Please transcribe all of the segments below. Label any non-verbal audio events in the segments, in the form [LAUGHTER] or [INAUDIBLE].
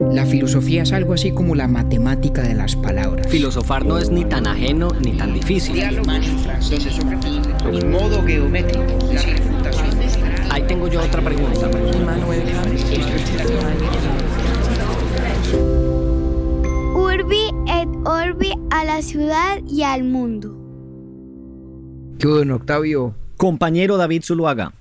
La filosofía es algo así como la matemática de las palabras. Filosofar no es ni tan ajeno ni tan difícil. modo geométrico. Ahí tengo yo otra pregunta. Urbi et Orbi a la ciudad y al mundo. ¿Qué bueno, Octavio? Compañero David Zuluaga.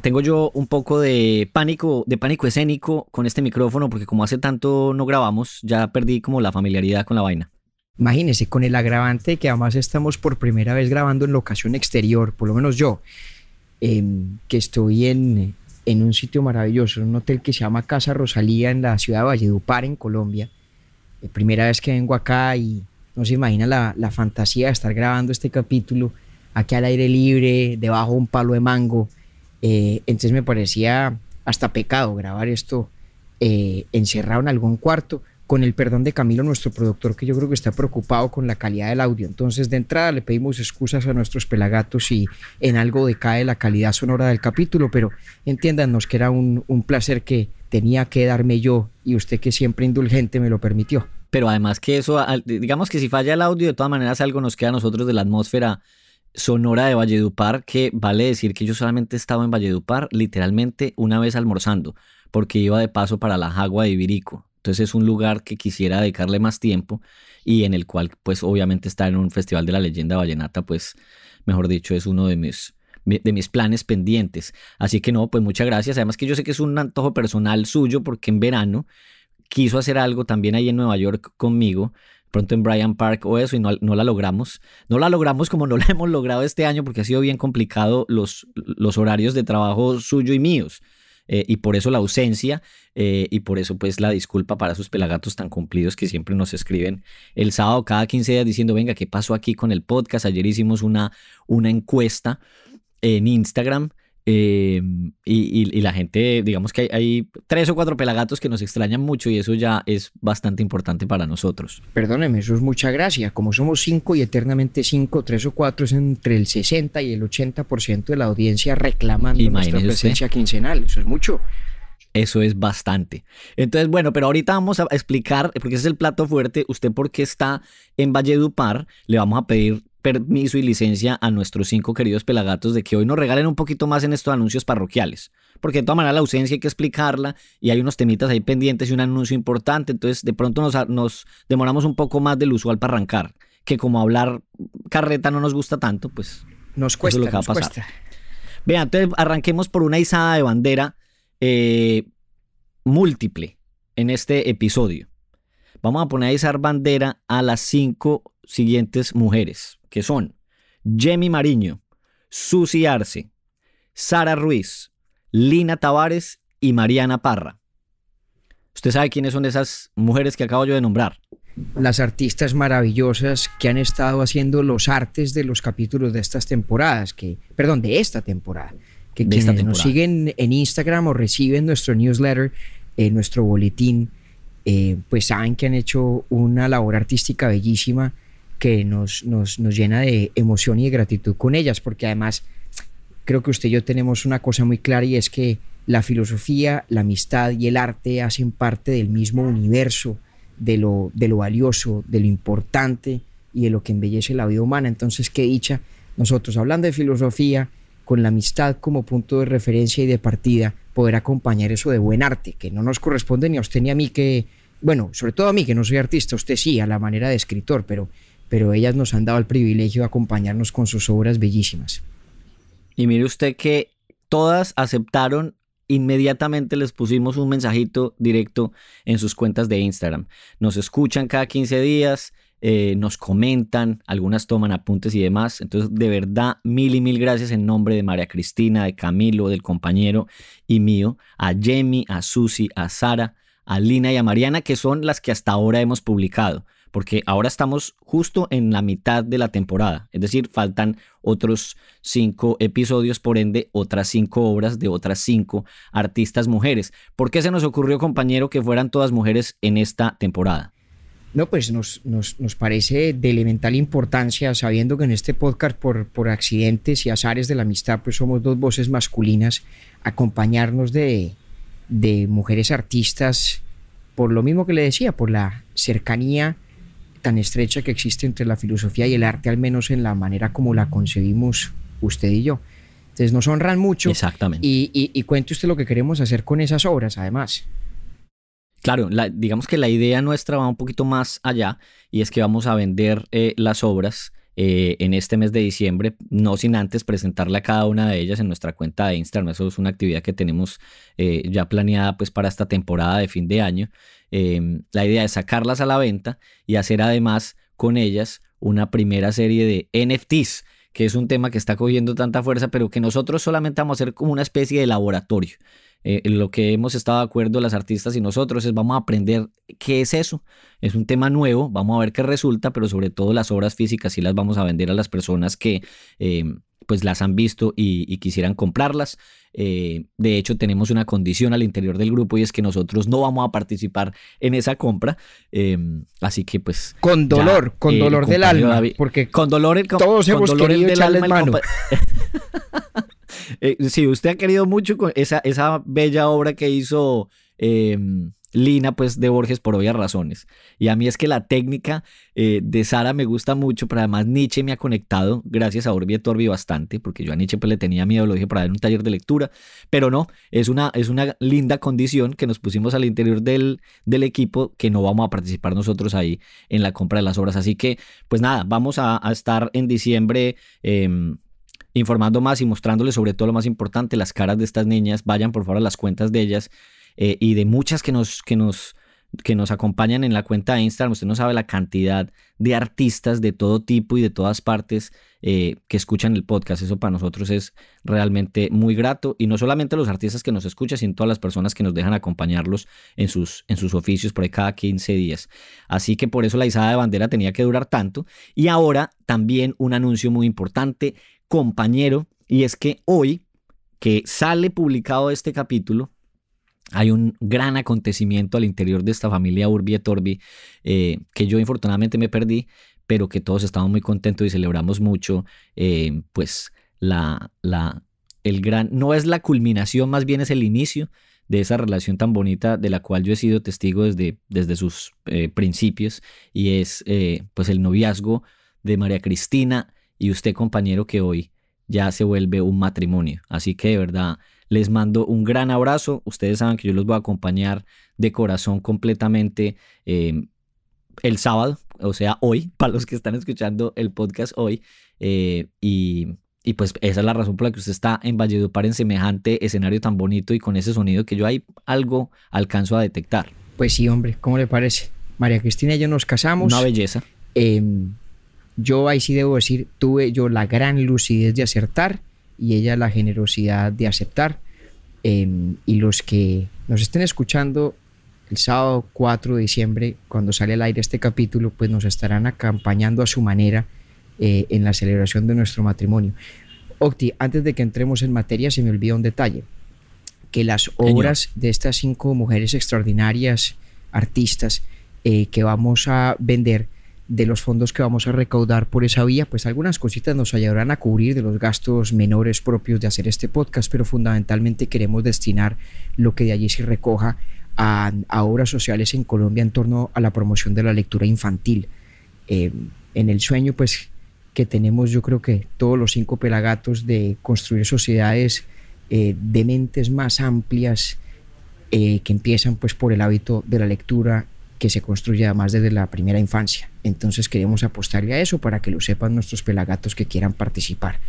Tengo yo un poco de pánico, de pánico escénico con este micrófono porque como hace tanto no grabamos, ya perdí como la familiaridad con la vaina. Imagínese, con el agravante que además estamos por primera vez grabando en locación exterior, por lo menos yo, em, que estoy en, en un sitio maravilloso, un hotel que se llama Casa Rosalía en la ciudad de Valledupar, en Colombia. Eh, primera vez que vengo acá y no se imagina la, la fantasía de estar grabando este capítulo aquí al aire libre, debajo de un palo de mango eh, entonces me parecía hasta pecado grabar esto eh, encerrado en algún cuarto, con el perdón de Camilo, nuestro productor, que yo creo que está preocupado con la calidad del audio. Entonces, de entrada le pedimos excusas a nuestros pelagatos si en algo decae la calidad sonora del capítulo, pero entiéndanos que era un, un placer que tenía que darme yo y usted que siempre indulgente me lo permitió. Pero además que eso, digamos que si falla el audio, de todas maneras algo nos queda a nosotros de la atmósfera sonora de Valledupar, que vale decir que yo solamente estaba en Valledupar literalmente una vez almorzando, porque iba de paso para la Jagua de Ibirico. Entonces es un lugar que quisiera dedicarle más tiempo y en el cual pues obviamente estar en un festival de la leyenda vallenata pues mejor dicho es uno de mis, de mis planes pendientes. Así que no, pues muchas gracias. Además que yo sé que es un antojo personal suyo porque en verano quiso hacer algo también ahí en Nueva York conmigo pronto en Bryant Park o eso y no, no, la logramos. No la logramos como no la [LAUGHS] hemos logrado este año porque ha sido bien complicado los, los horarios de trabajo suyo y míos. Eh, y por eso la ausencia eh, y por eso pues la disculpa para sus pelagatos tan cumplidos que siempre nos escriben el sábado cada 15 días diciendo venga, ¿qué pasó aquí con el podcast? Ayer hicimos una, una encuesta en Instagram eh, y, la gente, digamos que hay, tres o cuatro pelagatos que nos extrañan mucho y eso ya es bastante importante para nosotros. Perdóneme, eso es mucha gracia. Como somos cinco y eternamente cinco, tres o cuatro es entre el 60 y el 80% de la audiencia reclamando nuestra presencia quincenal. Eso es mucho. Eso es bastante. Entonces, bueno, pero ahorita vamos a explicar, porque ese es el plato fuerte, usted por qué está en Valledupar, le vamos a pedir permiso y licencia a nuestros cinco queridos pelagatos de que hoy nos regalen un poquito más en estos anuncios parroquiales. Porque de todas maneras la ausencia hay que explicarla y hay unos temitas ahí pendientes y un anuncio importante. Entonces de pronto nos, nos demoramos un poco más del usual para arrancar. Que como hablar carreta no nos gusta tanto, pues nos cuesta. lo que va a pasar. Vean, entonces arranquemos por una izada de bandera eh, múltiple en este episodio. Vamos a poner a izar bandera a las cinco siguientes mujeres que son Jemmy Mariño, Susi Arce, Sara Ruiz, Lina Tavares y Mariana Parra. ¿Usted sabe quiénes son esas mujeres que acabo yo de nombrar? Las artistas maravillosas que han estado haciendo los artes de los capítulos de estas temporadas, que, perdón, de esta temporada, que quienes nos siguen en Instagram o reciben nuestro newsletter, eh, nuestro boletín, eh, pues saben que han hecho una labor artística bellísima que nos, nos, nos llena de emoción y de gratitud con ellas, porque además creo que usted y yo tenemos una cosa muy clara y es que la filosofía, la amistad y el arte hacen parte del mismo universo, de lo, de lo valioso, de lo importante y de lo que embellece la vida humana. Entonces, qué dicha, nosotros hablando de filosofía, con la amistad como punto de referencia y de partida, poder acompañar eso de buen arte, que no nos corresponde ni a usted ni a mí que, bueno, sobre todo a mí que no soy artista, usted sí, a la manera de escritor, pero pero ellas nos han dado el privilegio de acompañarnos con sus obras bellísimas. Y mire usted que todas aceptaron inmediatamente les pusimos un mensajito directo en sus cuentas de Instagram. Nos escuchan cada 15 días, eh, nos comentan, algunas toman apuntes y demás. Entonces, de verdad, mil y mil gracias en nombre de María Cristina, de Camilo, del compañero y mío, a Jamie, a Susi, a Sara, a Lina y a Mariana, que son las que hasta ahora hemos publicado porque ahora estamos justo en la mitad de la temporada, es decir, faltan otros cinco episodios, por ende, otras cinco obras de otras cinco artistas mujeres. ¿Por qué se nos ocurrió, compañero, que fueran todas mujeres en esta temporada? No, pues nos, nos, parece de elemental importancia, sabiendo que en este podcast, por, por accidentes y azares de la amistad, pues somos dos voces masculinas, acompañarnos de, de mujeres artistas por lo mismo que le decía, por la cercanía tan estrecha que existe entre la filosofía y el arte, al menos en la manera como la concebimos usted y yo. Entonces nos honran mucho. Exactamente. Y, y, cuente usted lo que queremos hacer con esas obras, además. Claro, digamos que la idea nuestra va un poquito más allá y es que vamos a vender eh, las obras eh, en este mes de diciembre, no sin antes presentarle a cada una de ellas en nuestra cuenta de Instagram. Eso es una actividad que tenemos eh, ya planeada pues para esta temporada de fin de año. Em, la idea es sacarlas a la venta y hacer además con ellas una primera serie de NFTs que es un tema que está cogiendo tanta fuerza, pero que nosotros solamente vamos a hacer como una especie de laboratorio. Eh, lo que hemos estado de acuerdo las artistas y nosotros es vamos a aprender qué es eso. Es un tema nuevo, vamos a ver qué resulta, pero sobre todo las obras físicas sí las vamos a vender a las personas que eh, pues las han visto y, quisieran comprarlas. Eh, de hecho, tenemos una condición al interior del grupo y es que nosotros no vamos a participar en esa compra. así que pues... Con dolor, con dolor del alma. porque con dolor, todos hemos dolor querido del alma. Mano. [LAUGHS] Eh, si usted ha querido mucho esa, esa bella obra que hizo em, Lina, pues de Borges por obvias razones. Y a mí es que la técnica eh, de Sara me gusta mucho, pero además Nietzsche me ha conectado, gracias a Orbi Torbi bastante, porque yo a Nietzsche pues, le tenía miedo, lo dije para dar un taller de lectura, pero no, es una, es una linda condición que nos pusimos al interior del, del equipo que no vamos a participar nosotros ahí en la compra de las obras. Así que, pues nada, vamos a, estar en diciembre. Em, informando más y mostrándoles sobre todo lo más importante, las caras de estas niñas. Vayan por favor a las cuentas de ellas eh, y de muchas que nos, que, nos, que nos acompañan en la cuenta de Instagram. Usted no sabe la cantidad de artistas de todo tipo y de todas partes eh, que escuchan el podcast. Eso para nosotros es realmente muy grato. Y no solamente los artistas que nos escuchan, sino todas las personas que nos dejan acompañarlos en sus, en sus oficios por ahí cada 15 días. Así que por eso la izada de bandera tenía que durar tanto. Y ahora también un anuncio muy importante compañero, y es que hoy que sale publicado este capítulo, hay un gran acontecimiento al interior de esta familia Urbi et Orbi eh, que yo infortunadamente me perdí, pero que todos estamos muy contentos y celebramos mucho, eh, pues la, la, el gran, no es la culminación, más bien es el inicio de esa relación tan bonita de la cual yo he sido testigo desde, desde sus eh, principios y es pues el noviazgo de María Cristina y usted compañero que hoy ya se vuelve un matrimonio. Así que de verdad les mando un gran abrazo. Ustedes saben que yo los voy a acompañar de corazón completamente em, el sábado, o sea, hoy, [LAUGHS] para los que están escuchando el podcast hoy. Eh, y, pues esa es la razón por la que usted está en Valledupar en semejante escenario tan bonito y con ese sonido que yo ahí algo alcanzo a detectar. Pues sí, hombre, ¿cómo le parece? María Cristina y yo nos casamos. Una belleza. Em, yo ahí sí debo decir, tuve yo la gran lucidez de acertar y ella la generosidad de aceptar. Em, y los que nos estén escuchando el sábado 4 de diciembre, cuando sale al aire este capítulo, pues nos estarán acompañando a su manera eh, en la celebración de nuestro matrimonio. Octi, antes de que entremos en materia, se me olvida un detalle, que las obras de estas cinco mujeres extraordinarias, artistas, eh, que vamos a vender, de los fondos que vamos a recaudar por esa vía, pues algunas cositas nos ayudarán a cubrir de los gastos menores propios de hacer este podcast, pero fundamentalmente queremos destinar lo que de allí se recoja a, obras sociales en Colombia en torno a la promoción de la lectura infantil. Eh, en el sueño, pues que tenemos yo creo que todos los cinco pelagatos de construir sociedades eh, de mentes más amplias eh, que empiezan pues por el hábito de la lectura que se construye además desde la primera infancia. Entonces queremos apostarle a eso para que lo sepan nuestros pelagatos que quieran participar.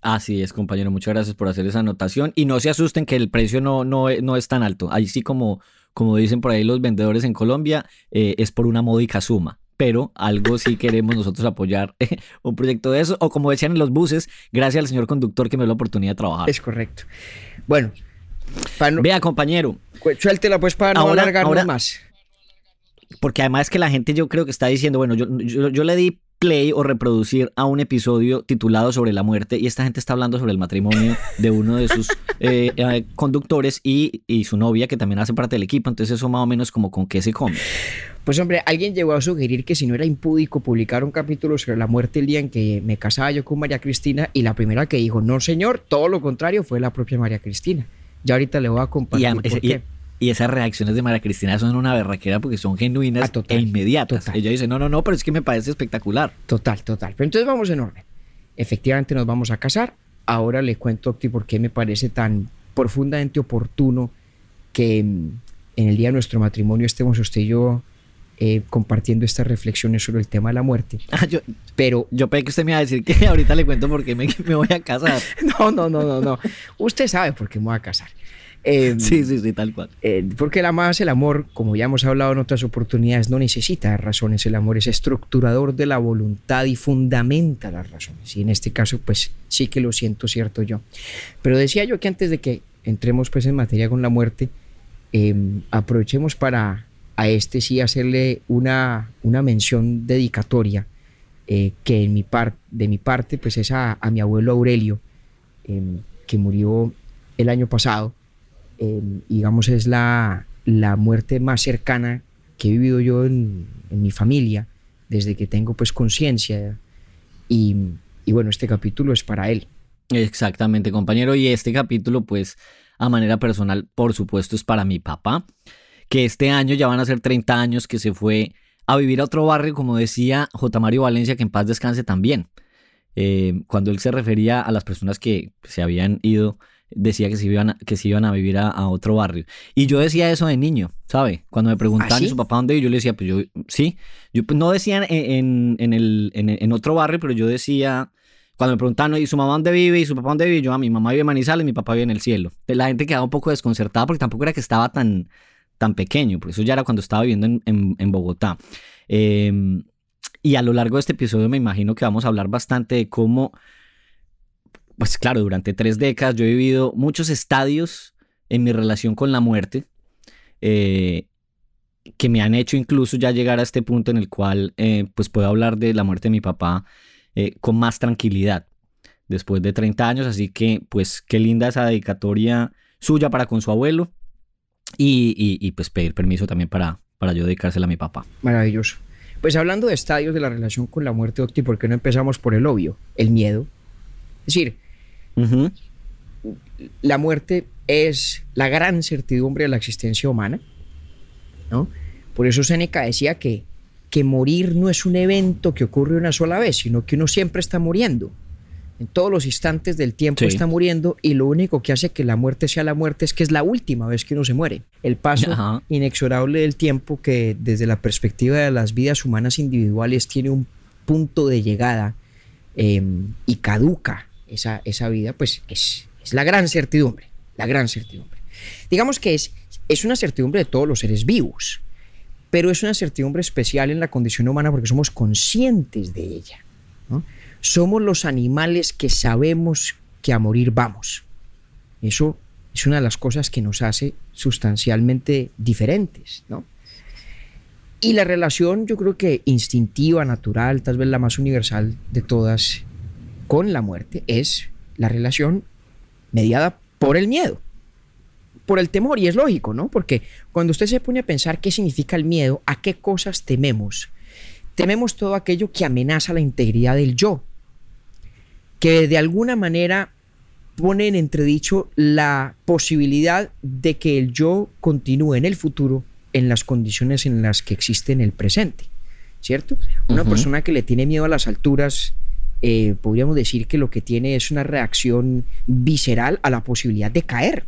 Así es, compañero. Muchas gracias por hacer esa anotación. Y no se asusten que el precio no, no, no es tan alto. Ahí sí, como, como dicen por ahí los vendedores en Colombia, eh, es por una módica suma. Pero algo sí queremos nosotros apoyar [LAUGHS] un proyecto de eso. O como decían en los buses, gracias al señor conductor que me dio la oportunidad de trabajar. Es correcto. Bueno. Vea, compañero. Suéltela pues para no alargarnos más porque además que la gente yo creo que está diciendo, bueno, yo, yo, le di play o reproducir a un episodio titulado sobre la muerte y esta gente está hablando sobre el matrimonio de uno de sus [LAUGHS] eh, eh, conductores y, y, su novia que también hace parte del equipo, entonces eso más o menos como con qué se come. Pues hombre, alguien llegó a sugerir que si no era impúdico publicar un capítulo sobre la muerte el día en que me casaba yo con María Cristina y la primera que dijo, no señor, todo lo contrario fue la propia María Cristina. Ya ahorita le voy a compartir. Y, y esas reacciones de María Cristina son una berraquera porque son genuinas ah, e inmediatas. Ella dice, no, no, no, pero es que me parece espectacular. Total, total. Pero entonces vamos en orden. Efectivamente nos vamos a casar. Ahora le cuento, Octi, por qué me parece tan profundamente oportuno que mm, en el día de nuestro matrimonio estemos usted y yo eh, compartiendo estas reflexiones sobre el tema de la muerte. [LAUGHS] Ah, yo, pero yo pensé que usted me iba a decir que ahorita le cuento por qué me, [LAUGHS] me voy a casar. [LAUGHS] no, no, no, no, no. Usted sabe por qué me voy a casar. Em, sí, sí, sí, tal cual. Eh, porque la más el amor, como ya hemos hablado en otras oportunidades, no necesita razones. El amor es estructurador de la voluntad y fundamenta las razones. Y en este caso, pues sí que lo siento cierto yo. Pero decía yo que antes de que entremos pues en materia con la muerte, em, aprovechemos para a este sí hacerle una, una mención dedicatoria eh, que en mi de mi parte pues es a, mi abuelo Aurelio, em, que murió el año pasado. Em, digamos es la, la muerte más cercana que he vivido yo en, mi familia desde que tengo pues conciencia y, y bueno, este capítulo es para él. Exactamente, compañero. Y este capítulo, pues, a manera personal, por supuesto, es para mi papá que este año ya van a ser 30 años que se fue a vivir a otro barrio, como decía J. Mario Valencia, que en paz descanse también. Eh, cuando él se refería a las personas que se habían ido, decía que se iban, a, que se iban a vivir a, otro barrio. Y yo decía eso de niño, ¿sabe? Cuando me preguntaban ¿Ah, su papá dónde yo le decía, pues yo, sí. Yo pues, no decía en, en, el, en, otro barrio, pero yo decía, cuando me preguntaban, ¿y su mamá dónde vive? ¿Y su papá dónde vive? Yo, a ah, mi mamá vive en Manizales, mi papá vive en el cielo. La gente quedaba un poco desconcertada porque tampoco era que estaba tan, tan pequeño, porque eso ya era cuando estaba viviendo en, Bogotá. Em, y a lo largo de este episodio me imagino que vamos a hablar bastante de cómo, pues claro, durante tres décadas yo he vivido muchos estadios en mi relación con la muerte, eh, que me han hecho incluso ya llegar a este punto en el cual eh, pues puedo hablar de la muerte de mi papá eh, con más tranquilidad después de 30 años, así que pues qué linda esa dedicatoria suya para con su abuelo y, pues pedir permiso también para, para yo dedicársela a mi papá. Maravilloso. Pues hablando de estadios de la relación con la muerte, Octi, ¿por qué no empezamos por el obvio, el miedo? Es decir, la muerte es la gran certidumbre de la existencia humana, ¿no? Por eso Seneca decía que, que morir no es un evento que ocurre una sola vez, sino que uno siempre está muriendo. En todos los instantes del tiempo está muriendo y lo único que hace que la muerte sea la muerte es que es la última vez que uno se muere. El paso inexorable del tiempo que desde la perspectiva de las vidas humanas individuales tiene un punto de llegada em, y caduca esa, esa vida, pues es, es, la gran certidumbre, la gran certidumbre. Digamos que es, es una certidumbre de todos los seres vivos, pero es una certidumbre especial en la condición humana porque somos conscientes de ella. somos los animales que sabemos que a morir vamos. Eso es una de las cosas que nos hace sustancialmente diferentes, ¿no? Y la relación, yo creo que instintiva, natural, tal vez la más universal de todas, con la muerte, es la relación mediada por el miedo, por el temor. Y es lógico, ¿no? Porque cuando usted se pone a pensar qué significa el miedo, a qué cosas tememos, tememos todo aquello que amenaza la integridad del yo, que de alguna manera pone en entredicho la posibilidad de que el yo continúe en el futuro en las condiciones en las que existe en el presente, ¿cierto? Una persona que le tiene miedo a las alturas, eh, podríamos decir que lo que tiene es una reacción visceral a la posibilidad de caer,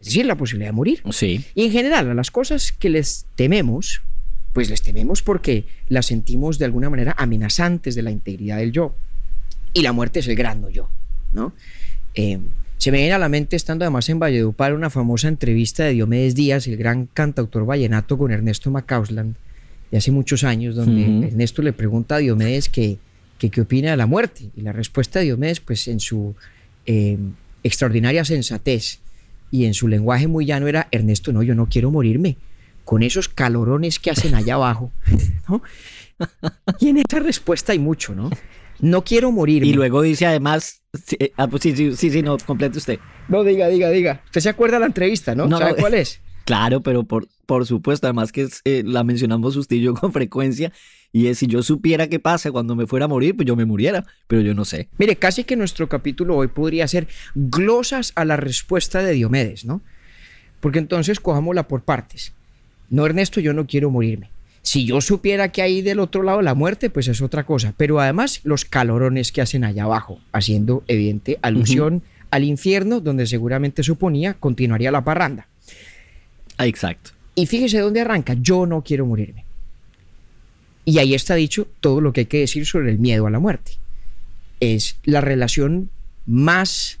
es decir, la posibilidad de morir. Sí. Y en general, a las cosas que les tememos, pues les tememos porque las sentimos de alguna manera amenazantes de la integridad del yo y la muerte es el gran yo, ¿no? Eh, se me viene a la mente, estando además en Valledupar, una famosa entrevista de Diomedes Díaz, el gran cantautor vallenato, con Ernesto Macausland, de hace muchos años, donde Ernesto le pregunta a Diomedes qué opina de la muerte. Y la respuesta de Diomedes, pues en su eh, extraordinaria sensatez y en su lenguaje muy llano, era: Ernesto, no, yo no quiero morirme con esos calorones que hacen allá abajo. [LAUGHS] ¿no? Y en esa respuesta hay mucho, ¿no? No quiero morir. Y luego dice además, eh, ah, pues sí, sí, sí, sí, no, complete usted. No, diga, diga, diga. Usted se acuerda de la entrevista, ¿no? no ¿Sabe cuál es? Claro, pero por, por supuesto, además que eh, la mencionamos usted y yo con frecuencia, y es si yo supiera qué pasa cuando me fuera a morir, pues yo me muriera, pero yo no sé. Mire, casi que nuestro capítulo hoy podría ser glosas a la respuesta de Diomedes, ¿no? porque entonces cojámosla por partes. No, Ernesto, yo no quiero morirme. Si yo supiera que hay del otro lado la muerte, pues es otra cosa. Pero además los calorones que hacen allá abajo, haciendo evidente alusión al infierno, donde seguramente suponía continuaría la parranda. Exacto. Y fíjese dónde arranca. Yo no quiero morirme. Y ahí está dicho todo lo que hay que decir sobre el miedo a la muerte. Es la relación más,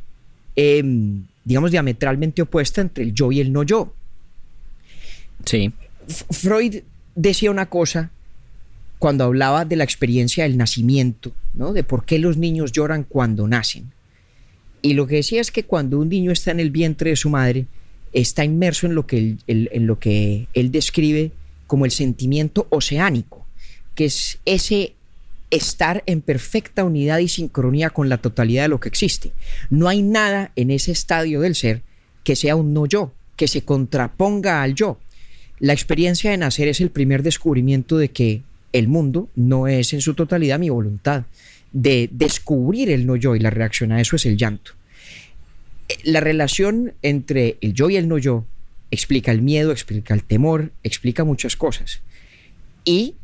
em, digamos, diametralmente opuesta entre el yo y el no yo. Sí. Freud decía una cosa cuando hablaba de la experiencia del nacimiento, ¿no? de por qué los niños lloran cuando nacen. Y lo que decía es que cuando un niño está en el vientre de su madre, está inmerso en lo que en lo que él describe como el sentimiento oceánico, que es ese estar en perfecta unidad y sincronía con la totalidad de lo que existe. No hay nada en ese estadio del ser que sea un no yo, que se contraponga al yo. La experiencia de nacer es el primer descubrimiento de que el mundo no es en su totalidad mi voluntad, de descubrir el no yo y la reacción a eso es el llanto. La relación entre el yo y el no yo explica el miedo, explica el temor, explica muchas cosas. Y,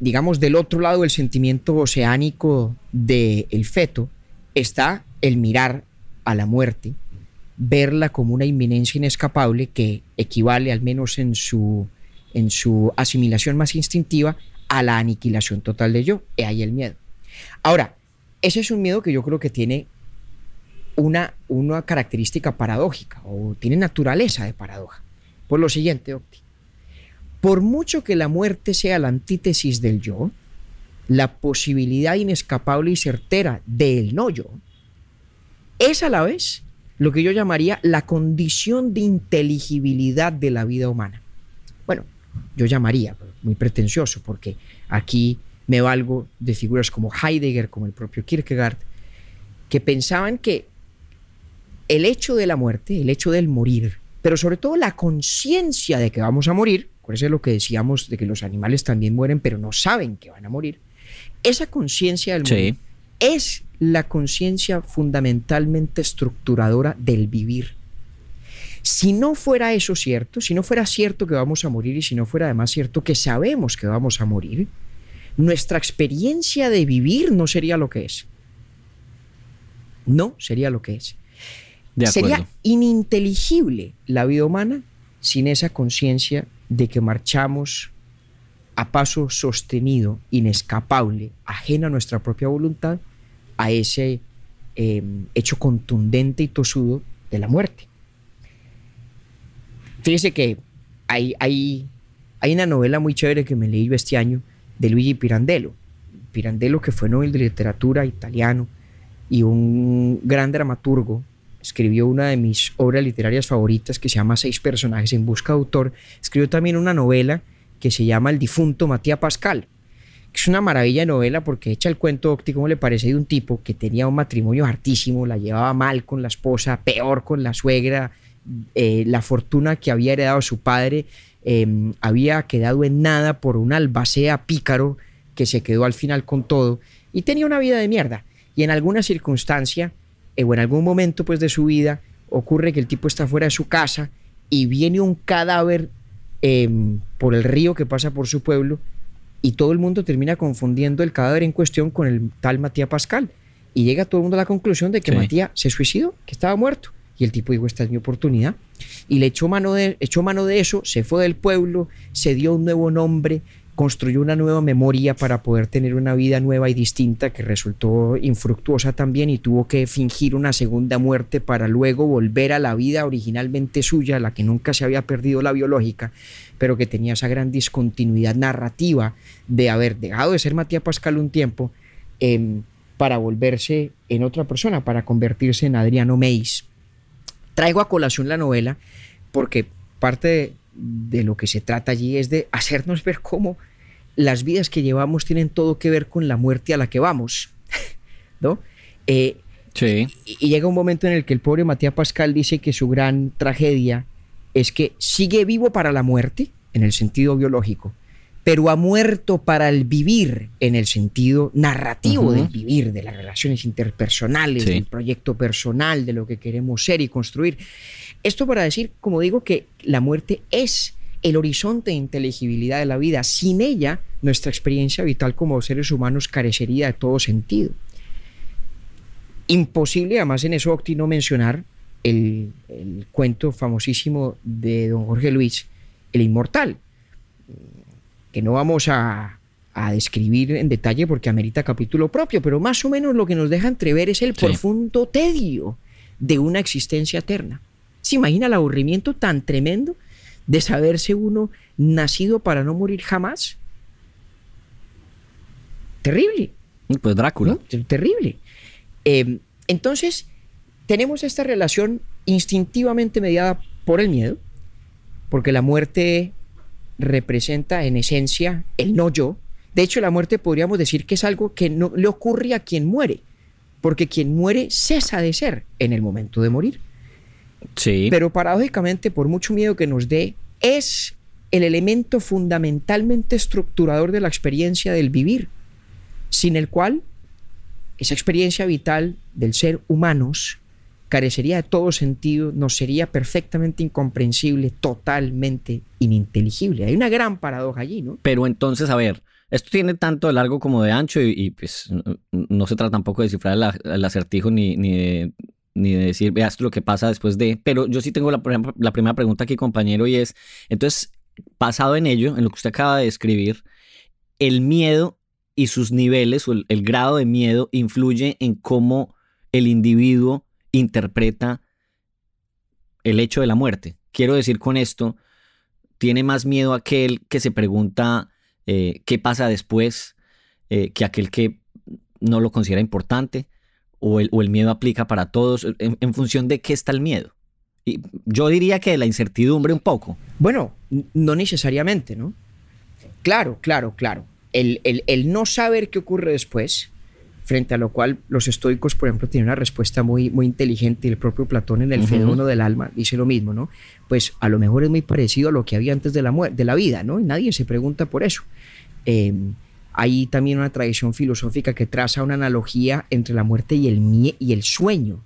digamos, del otro lado del sentimiento oceánico del feto está el mirar a la muerte verla como una inminencia inescapable que equivale, al menos en su, en su asimilación más instintiva, a la aniquilación total de yo. Y ahí el miedo. Ahora, ese es un miedo que yo creo que tiene una, una característica paradójica o tiene naturaleza de paradoja. Por lo siguiente, Octi. Por mucho que la muerte sea la antítesis del yo, la posibilidad inescapable y certera del no yo, es a la vez lo que yo llamaría la condición de inteligibilidad de la vida humana. Bueno, yo llamaría, muy pretencioso, porque aquí me valgo de figuras como Heidegger, como el propio Kierkegaard, que pensaban que el hecho de la muerte, el hecho del morir, pero sobre todo la conciencia de que vamos a morir, eso es lo que decíamos de que los animales también mueren, pero no saben que van a morir, esa conciencia del morir es la conciencia fundamentalmente estructuradora del vivir. Si no fuera eso cierto, si no fuera cierto que vamos a morir y si no fuera además cierto que sabemos que vamos a morir, nuestra experiencia de vivir no sería lo que es. No sería lo que es. sería ininteligible la vida humana sin esa conciencia de que marchamos a paso sostenido, inescapable, ajena a nuestra propia voluntad, a ese em, hecho contundente y tosudo de la muerte. Fíjese que hay, hay, hay una novela muy chévere que me leí yo este año de Luigi Pirandello. Pirandello, que fue Nobel de Literatura italiano y un gran dramaturgo, escribió una de mis obras literarias favoritas que se llama Seis personajes en busca de autor. Escribió también una novela que se llama El difunto Matías Pascal es una maravilla novela porque echa el cuento óptico, como le parece, de un tipo que tenía un matrimonio hartísimo, la llevaba mal con la esposa, peor con la suegra, eh, la fortuna que había heredado su padre em, había quedado en nada por un albacea pícaro que se quedó al final con todo y tenía una vida de mierda. Y en alguna circunstancia o en algún momento pues de su vida ocurre que el tipo está fuera de su casa y viene un cadáver em, por el río que pasa por su pueblo y todo el mundo termina confundiendo el cadáver en cuestión con el tal Matías Pascal. Y llega todo el mundo a la conclusión de que Matías se suicidó, que estaba muerto. Y el tipo dijo, esta es mi oportunidad. Y le echó mano, de, echó mano de eso, se fue del pueblo, se dio un nuevo nombre, construyó una nueva memoria para poder tener una vida nueva y distinta que resultó infructuosa también y tuvo que fingir una segunda muerte para luego volver a la vida originalmente suya, la que nunca se había perdido la biológica, pero que tenía esa gran discontinuidad narrativa de haber dejado de ser Matías Pascal un tiempo em, para volverse en otra persona, para convertirse en Adriano Meis. Traigo a colación la novela porque parte de, de lo que se trata allí es de hacernos ver cómo las vidas que llevamos tienen todo que ver con la muerte a la que vamos, [LAUGHS] ¿no? Eh, sí. Y, llega un momento en el que el pobre Matías Pascal dice que su gran tragedia es que sigue vivo para la muerte, en el sentido biológico, pero ha muerto para el vivir en el sentido narrativo del vivir, de las relaciones interpersonales, del proyecto personal, de lo que queremos ser y construir. Esto para decir, como digo, que la muerte es el horizonte de inteligibilidad de la vida. Sin ella, nuestra experiencia vital como seres humanos carecería de todo sentido. Imposible, además, en eso, Octi, no mencionar el, el cuento famosísimo de don Jorge Luis, El Inmortal, que no vamos a, a describir en detalle porque amerita capítulo propio, pero más o menos lo que nos deja entrever es el profundo tedio de una existencia eterna. ¿Se imagina el aburrimiento tan tremendo de saberse uno nacido para no morir jamás? Terrible. Pues Drácula. Terrible. Eh, entonces, tenemos esta relación instintivamente mediada por el miedo, porque la muerte representa en esencia el no yo, de hecho, la muerte podríamos decir que es algo que no le ocurre a quien muere, porque quien muere cesa de ser en el momento de morir. Sí. Pero paradójicamente, por mucho miedo que nos dé, es el elemento fundamentalmente estructurador de la experiencia del vivir, sin el cual esa experiencia vital del ser humanos carecería de todo sentido, nos sería perfectamente incomprensible, totalmente ininteligible. Hay una gran paradoja allí, ¿no? Pero entonces, a ver, esto tiene tanto de largo como de ancho y, pues no se trata tampoco de descifrar el, acertijo ni, ni, de, ni de decir, veas lo que pasa después de... Pero yo sí tengo la, la primera pregunta aquí, compañero, y es, entonces, basado en ello, en lo que usted acaba de escribir, el miedo y sus niveles o el, el grado de miedo influye en cómo el individuo interpreta el hecho de la muerte. Quiero decir con esto, tiene más miedo aquel que se pregunta eh, qué pasa después eh, que aquel que no lo considera importante o el, o el miedo aplica para todos en, función de qué está el miedo. Y yo diría que la incertidumbre un poco. Bueno, no necesariamente, ¿no? Claro, claro, claro. El, el, el, no saber qué ocurre después, frente a lo cual los estoicos, por ejemplo, tienen una respuesta muy, muy inteligente y el propio Platón en el uh del alma dice lo mismo, ¿no? Pues a lo mejor es muy parecido a lo que había antes de la, de la vida, ¿no? Y nadie se pregunta por eso. Eh, hay también una tradición filosófica que traza una analogía entre la muerte y el, y el sueño.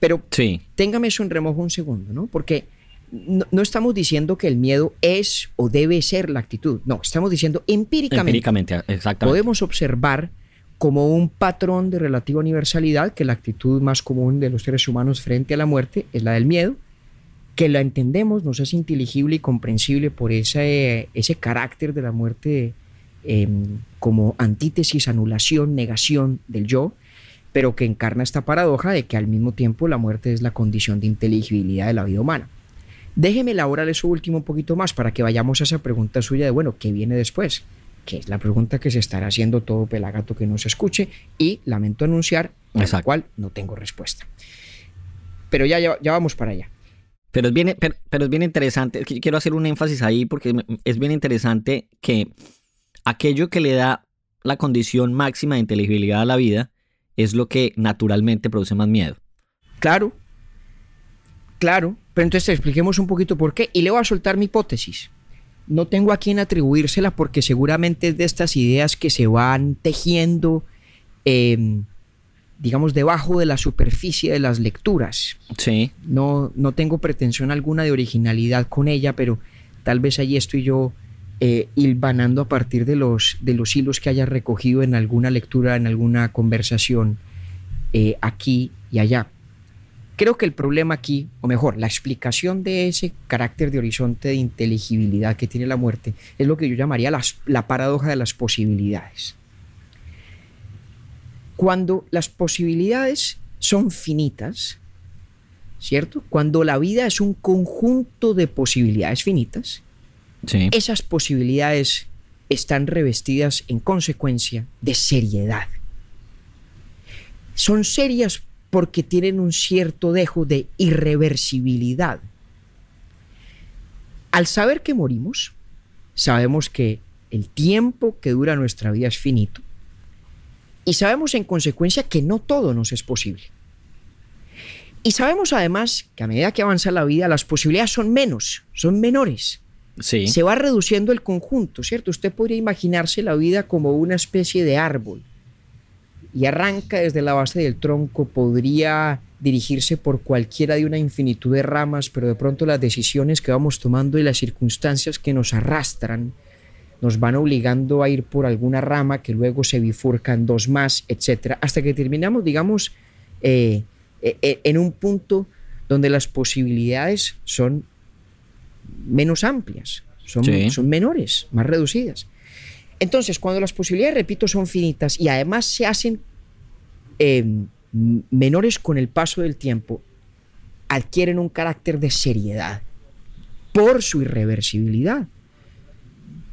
Pero sí. téngame eso en remojo un segundo, ¿no? Porque no, estamos diciendo que el miedo es o debe ser la actitud. No, estamos diciendo empíricamente. Empíricamente, exactamente. Podemos observar como un patrón de relativa universalidad que la actitud más común de los seres humanos frente a la muerte es la del miedo que la entendemos, nos es inteligible y comprensible por ese, ese carácter de la muerte em, como antítesis, anulación, negación del yo, pero que encarna esta paradoja de que al mismo tiempo la muerte es la condición de inteligibilidad de la vida humana. Déjeme elaborar eso último un poquito más para que vayamos a esa pregunta suya de, bueno, ¿qué viene después? Que es la pregunta que se estará haciendo todo pelagato que nos escuche y lamento anunciar, a la cual no tengo respuesta. Pero ya, ya vamos para allá. Pero es bien, pero, es bien interesante, quiero hacer un énfasis ahí porque es bien interesante que aquello que le da la condición máxima de inteligibilidad a la vida es lo que naturalmente produce más miedo. Claro, claro, pero entonces expliquemos un poquito por qué y le voy a soltar mi hipótesis. No tengo a quién atribuírsela porque seguramente es de estas ideas que se van tejiendo eh, digamos, debajo de la superficie de las lecturas. Sí. No, no tengo pretensión alguna de originalidad con ella, pero tal vez allí estoy yo eh, hilvanando a partir de los, de los hilos que haya recogido en alguna lectura, en alguna conversación, eh, aquí y allá. Creo que el problema aquí, o mejor, la explicación de ese carácter de horizonte de inteligibilidad que tiene la muerte, es lo que yo llamaría la paradoja de las posibilidades. Cuando las posibilidades son finitas, ¿cierto? Cuando la vida es un conjunto de posibilidades finitas, esas posibilidades están revestidas en consecuencia de seriedad. Son serias porque tienen un cierto dejo de irreversibilidad. Al saber que morimos, sabemos que el tiempo que dura nuestra vida es finito y sabemos en consecuencia que no todo nos es posible. Y sabemos además que a medida que avanza la vida, las posibilidades son menos, son menores. Se va reduciendo el conjunto, ¿cierto? Usted podría imaginarse la vida como una especie de árbol y arranca desde la base del tronco, podría dirigirse por cualquiera de una infinitud de ramas, pero de pronto las decisiones que vamos tomando y las circunstancias que nos arrastran nos van obligando a ir por alguna rama que luego se bifurcan dos más, etcétera, hasta que terminamos, digamos, eh, eh, eh, en un punto donde las posibilidades son menos amplias, son, son menores, más reducidas. Entonces, cuando las posibilidades, repito, son finitas y además se hacen menores con el paso del tiempo, adquieren un carácter de seriedad por su irreversibilidad.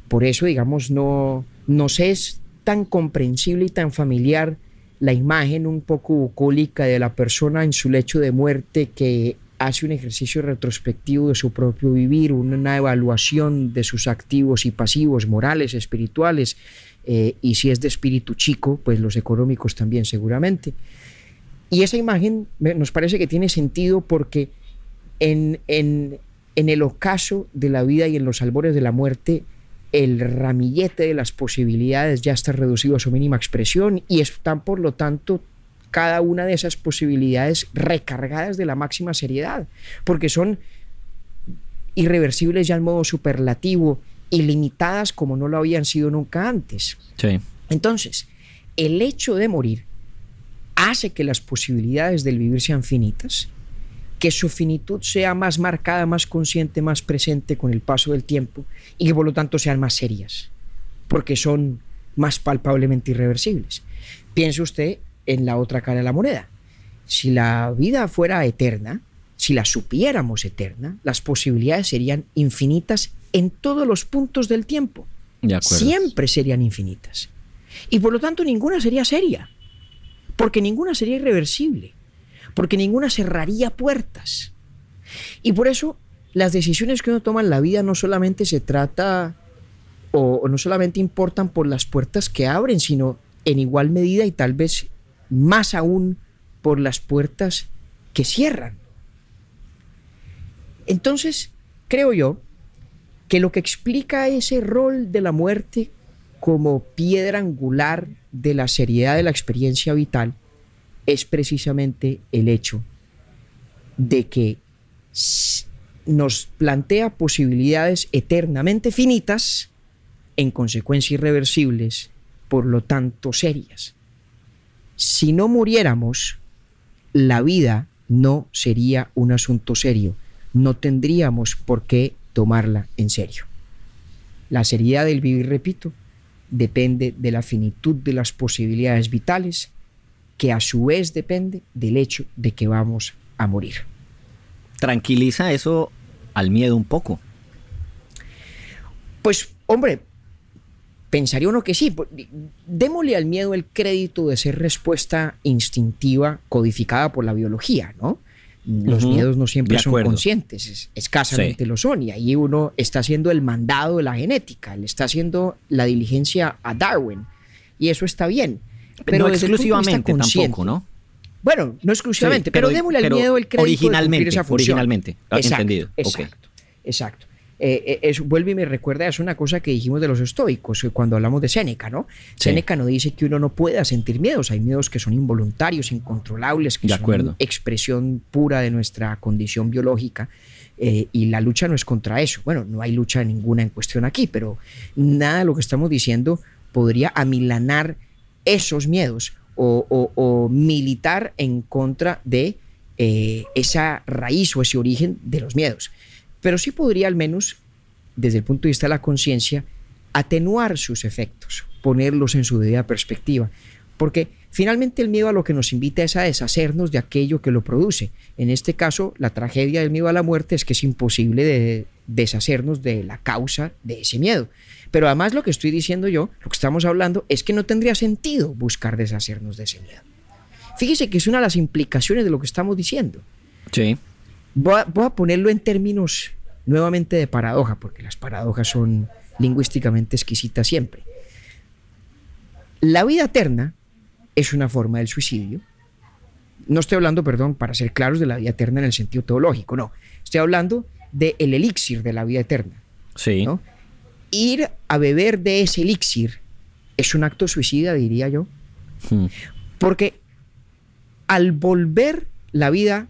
Por eso, digamos, no nos es tan comprensible y tan familiar la imagen un poco bucólica de la persona en su lecho de muerte que hace un ejercicio retrospectivo de su propio vivir, una evaluación de sus activos y pasivos, morales, espirituales, eh, y si es de espíritu chico, pues los económicos también seguramente. Y esa imagen nos parece que tiene sentido porque en, en, en el ocaso de la vida y en los albores de la muerte, el ramillete de las posibilidades ya está reducido a su mínima expresión y están, por lo tanto, cada una de esas posibilidades recargadas de la máxima seriedad, porque son irreversibles ya en modo superlativo, ilimitadas como no lo habían sido nunca antes. Entonces, el hecho de morir hace que las posibilidades del vivir sean finitas, que su finitud sea más marcada, más consciente, más presente con el paso del tiempo y que por lo tanto sean más serias, porque son más palpablemente irreversibles. Piense usted en la otra cara de la moneda. Si la vida fuera eterna, si la supiéramos eterna, las posibilidades serían infinitas en todos los puntos del tiempo. Siempre serían infinitas. Y por lo tanto ninguna sería seria porque ninguna sería irreversible, porque ninguna cerraría puertas. Y por eso las decisiones que uno toma en la vida no solamente se trata o, no solamente importan por las puertas que abren, sino en igual medida y tal vez más aún por las puertas que cierran. Entonces, creo yo que lo que explica ese rol de la muerte como piedra angular de la seriedad de la experiencia vital es precisamente el hecho de que nos plantea posibilidades eternamente finitas, en consecuencia irreversibles, por lo tanto serias. Si no muriéramos, la vida no sería un asunto serio, no tendríamos por qué tomarla en serio. La seriedad del vivir, repito, depende de la finitud de las posibilidades vitales, que a su vez depende del hecho de que vamos a morir. ¿Tranquiliza eso al miedo un poco? Pues, hombre, pensaría uno que sí. Démosle al miedo el crédito de ser respuesta instintiva codificada por la biología, ¿no? Los miedos no siempre son conscientes, escasamente lo son, y ahí uno está haciendo el mandado de la genética, le está haciendo la diligencia a Darwin, y eso está bien. Pero no exclusivamente tampoco, ¿no? Bueno, no exclusivamente, pero, démosle al miedo el crédito originalmente, de esa función. Originalmente, entendido. Exacto, exacto. Eh, eh vuelve y me recuerda, es una cosa que dijimos de los estoicos cuando hablamos de Séneca, ¿no? Séneca no dice que uno no pueda sentir miedos, hay miedos que son involuntarios, incontrolables, que son expresión pura de nuestra condición biológica. Eh, y la lucha no es contra eso. Bueno, no hay lucha ninguna en cuestión aquí, pero nada de lo que estamos diciendo podría amilanar esos miedos o, militar en contra de esa raíz o ese origen de los miedos pero sí podría al menos, desde el punto de vista de la conciencia, atenuar sus efectos, ponerlos en su debida perspectiva, porque finalmente el miedo a lo que nos invita es a deshacernos de aquello que lo produce. En este caso, la tragedia del miedo a la muerte es que es imposible de deshacernos de la causa de ese miedo. Pero además lo que estoy diciendo yo, lo que estamos hablando, es que no tendría sentido buscar deshacernos de ese miedo. Fíjese que es una de las implicaciones de lo que estamos diciendo. Sí. Voy a, ponerlo en términos nuevamente de paradoja, porque las paradojas son lingüísticamente exquisitas siempre. La vida eterna es una forma del suicidio. No estoy hablando, perdón, para ser claros, de la vida eterna en el sentido teológico, no. Estoy hablando del elixir de la vida eterna. Sí. Ir a beber de ese elixir es un acto suicida, diría yo. Hmm. Porque al volver la vida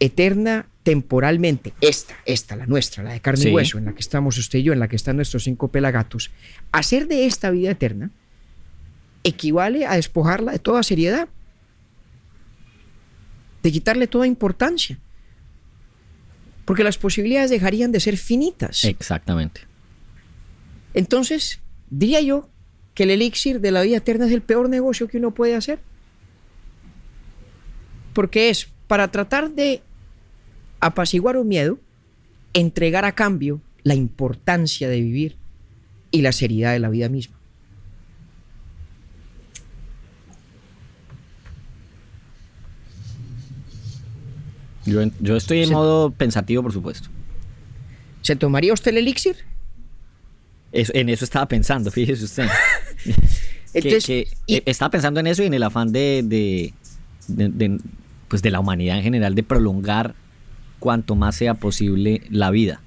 eterna temporalmente, esta, esta, la nuestra, la de carne y hueso, en la que estamos usted y yo, en la que están nuestros cinco pelagatos, hacer de esta vida eterna equivale a despojarla de toda seriedad, de quitarle toda importancia, porque las posibilidades dejarían de ser finitas. Exactamente. Entonces, diría yo que el elixir de la vida eterna es el peor negocio que uno puede hacer, porque es para tratar de apaciguar un miedo, entregar a cambio la importancia de vivir y la seriedad de la vida misma. Yo, estoy en modo pensativo, por supuesto. ¿Se tomaría usted el elixir? en eso estaba pensando, fíjese usted. [LAUGHS] Entonces, estaba pensando en eso y en el afán de, pues de la humanidad en general de prolongar cuanto más sea posible la vida.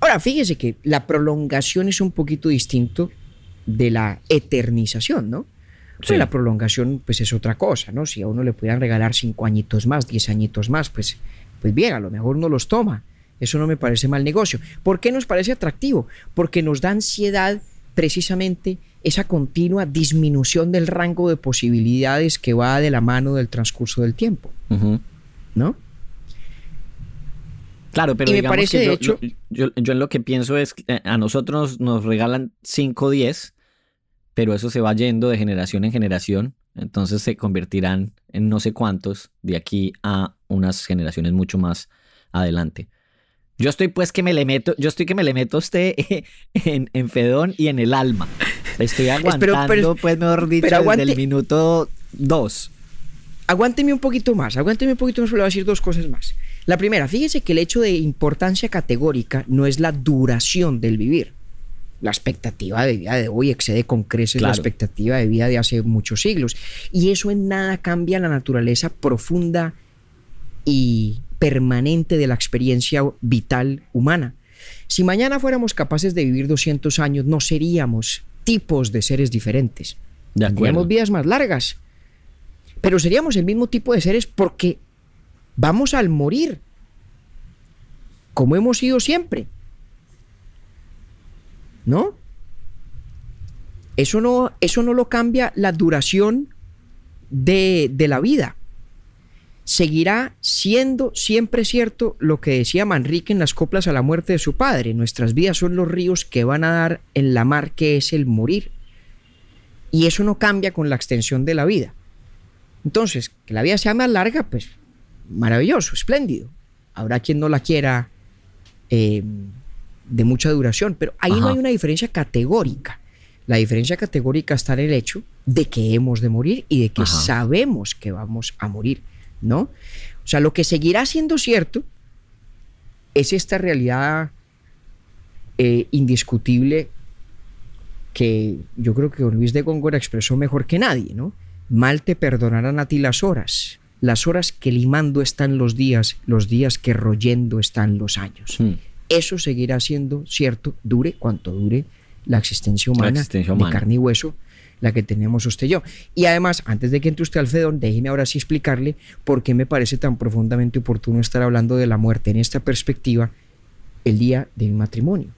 Ahora, fíjese que la prolongación es un poquito distinto de la eternización, ¿no? Sí. La prolongación, pues es otra cosa, ¿no? Si a uno le pudieran regalar cinco añitos más, diez añitos más, pues, pues bien, a lo mejor uno los toma. Eso no me parece mal negocio. ¿Por qué nos parece atractivo? Porque nos da ansiedad precisamente esa continua disminución del rango de posibilidades que va de la mano del transcurso del tiempo. ¿No? Claro, pero digamos que yo, hecho, yo, en lo que pienso es que eh, a nosotros nos regalan 5 o 10, pero eso se va yendo de generación en generación, entonces se convertirán en no sé cuántos de aquí a unas generaciones mucho más adelante. Yo estoy pues que me le meto, yo estoy que me le meto a usted [LAUGHS] en, en Fedón y en el alma. Estoy [LAUGHS] aguantando, pues mejor dicho, desde el minuto 2. Aguánteme un poquito más, aguánteme un poquito más, le voy a decir dos cosas más. La primera, fíjese que el hecho de importancia categórica no es la duración del vivir. La expectativa de vida de hoy excede con creces la expectativa de vida de hace muchos siglos. Y eso en nada cambia la naturaleza profunda y permanente de la experiencia vital humana. Si mañana fuéramos capaces de vivir 200 años, no seríamos tipos de seres diferentes. Tendríamos vidas más largas. Pero seríamos el mismo tipo de seres porque Vamos al morir, como hemos sido siempre. ¿No? Eso no, eso no lo cambia la duración de, de la vida. Seguirá siendo siempre cierto lo que decía Manrique en las coplas a la muerte de su padre. Nuestras vidas son los ríos que van a dar en la mar que es el morir. Y eso no cambia con la extensión de la vida. Entonces, que la vida sea más larga, pues maravilloso, espléndido. Habrá quien no la quiera eh, de mucha duración, pero ahí no hay una diferencia categórica. La diferencia categórica está en el hecho de que hemos de morir y de que sabemos que vamos a morir, ¿no? O sea, lo que seguirá siendo cierto es esta realidad eh, indiscutible que yo creo que don Luis de Góngora expresó mejor que nadie, ¿no? Mal te perdonarán a ti las horas, las horas que limando están los días, los días que royendo están los años. Hmm. Eso seguirá siendo cierto, dure cuanto dure la existencia humana, de carne y hueso, la que tenemos usted y yo. Y además, antes de que entre usted al Fedón, déjeme ahora sí explicarle por qué me parece tan profundamente oportuno estar hablando de la muerte en esta perspectiva el día de mi matrimonio.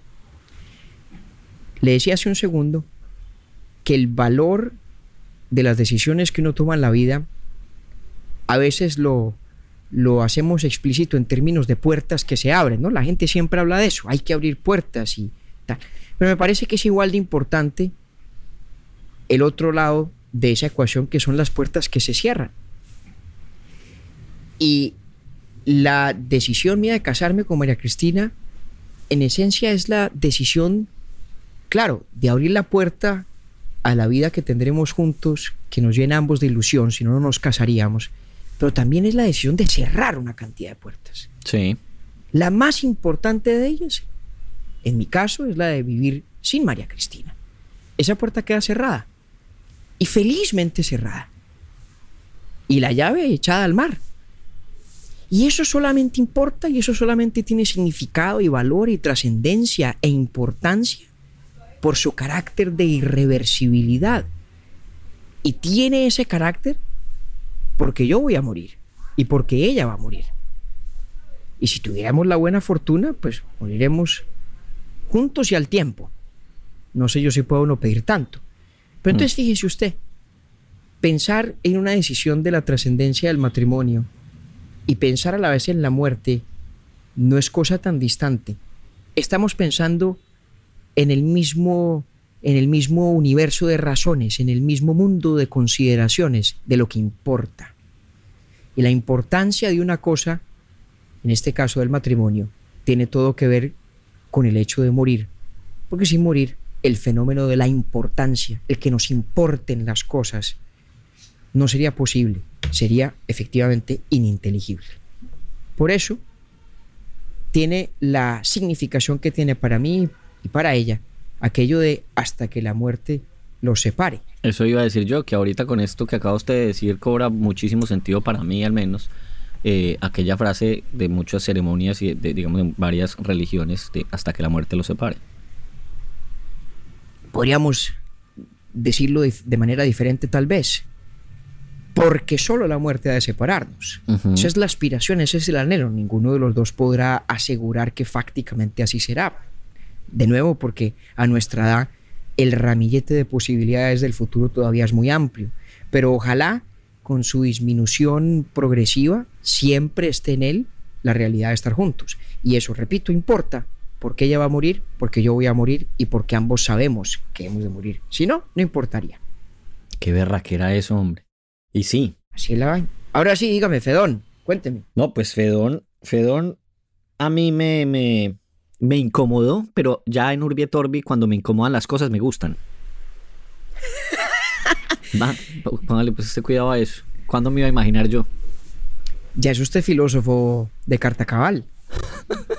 Le decía hace un segundo que el valor de las decisiones que uno toma en la vida a veces lo, lo hacemos explícito en términos de puertas que se abren, ¿no? La gente siempre habla de eso, hay que abrir puertas y tal. Pero me parece que es igual de importante el otro lado de esa ecuación que son las puertas que se cierran. Y la decisión mía de casarme con María Cristina, en esencia es la decisión, claro, de abrir la puerta a la vida que tendremos juntos, que nos llena ambos de ilusión, si no, no nos casaríamos pero también es la decisión de cerrar una cantidad de puertas. Sí. La más importante de ellas, en mi caso, es la de vivir sin María Cristina. Esa puerta queda cerrada y felizmente cerrada. Y la llave echada al mar. Y eso solamente importa y eso solamente tiene significado y valor y trascendencia e importancia por su carácter de irreversibilidad. Y tiene ese carácter porque yo voy a morir y porque ella va a morir. Y si tuviéramos la buena fortuna, pues moriremos juntos y al tiempo. No sé yo si puedo uno pedir tanto. Pero entonces mm. fíjese usted, pensar en una decisión de la trascendencia del matrimonio y pensar a la vez en la muerte no es cosa tan distante. Estamos pensando en el mismo en el mismo universo de razones, en el mismo mundo de consideraciones de lo que importa. Y la importancia de una cosa, en este caso del matrimonio, tiene todo que ver con el hecho de morir. Porque sin morir, el fenómeno de la importancia, el que nos importen las cosas, no sería posible, sería efectivamente ininteligible. Por eso, tiene la significación que tiene para mí y para ella aquello de hasta que la muerte los separe. Eso iba a decir yo, que ahorita con esto que acaba usted de decir cobra muchísimo sentido para mí al menos. Eh, aquella frase de muchas ceremonias y de, digamos, de varias religiones de hasta que la muerte los separe. Podríamos decirlo de, manera diferente tal vez, porque solo la muerte ha de separarnos. Esa es la aspiración, ese es el anhelo. Ninguno de los dos podrá asegurar que fácticamente así será. De nuevo, porque a nuestra edad el ramillete de posibilidades del futuro todavía es muy amplio, pero ojalá con su disminución progresiva siempre esté en él la realidad de estar juntos. Y eso, repito, importa, porque ella va a morir, porque yo voy a morir y porque ambos sabemos que hemos de morir. Si no, no importaría. Qué que era eso, hombre. Y sí. Así la va. Ahora sí, dígame, Fedón, cuénteme. No, pues Fedón, Fedón, a mí me, me, me incomodó, pero ya en Urbi Torbi, cuando me incomodan las cosas, me gustan. [LAUGHS] Va, póngale pues este cuidado a eso. ¿Cuándo me iba a imaginar yo? Ya es usted filósofo de carta cabal.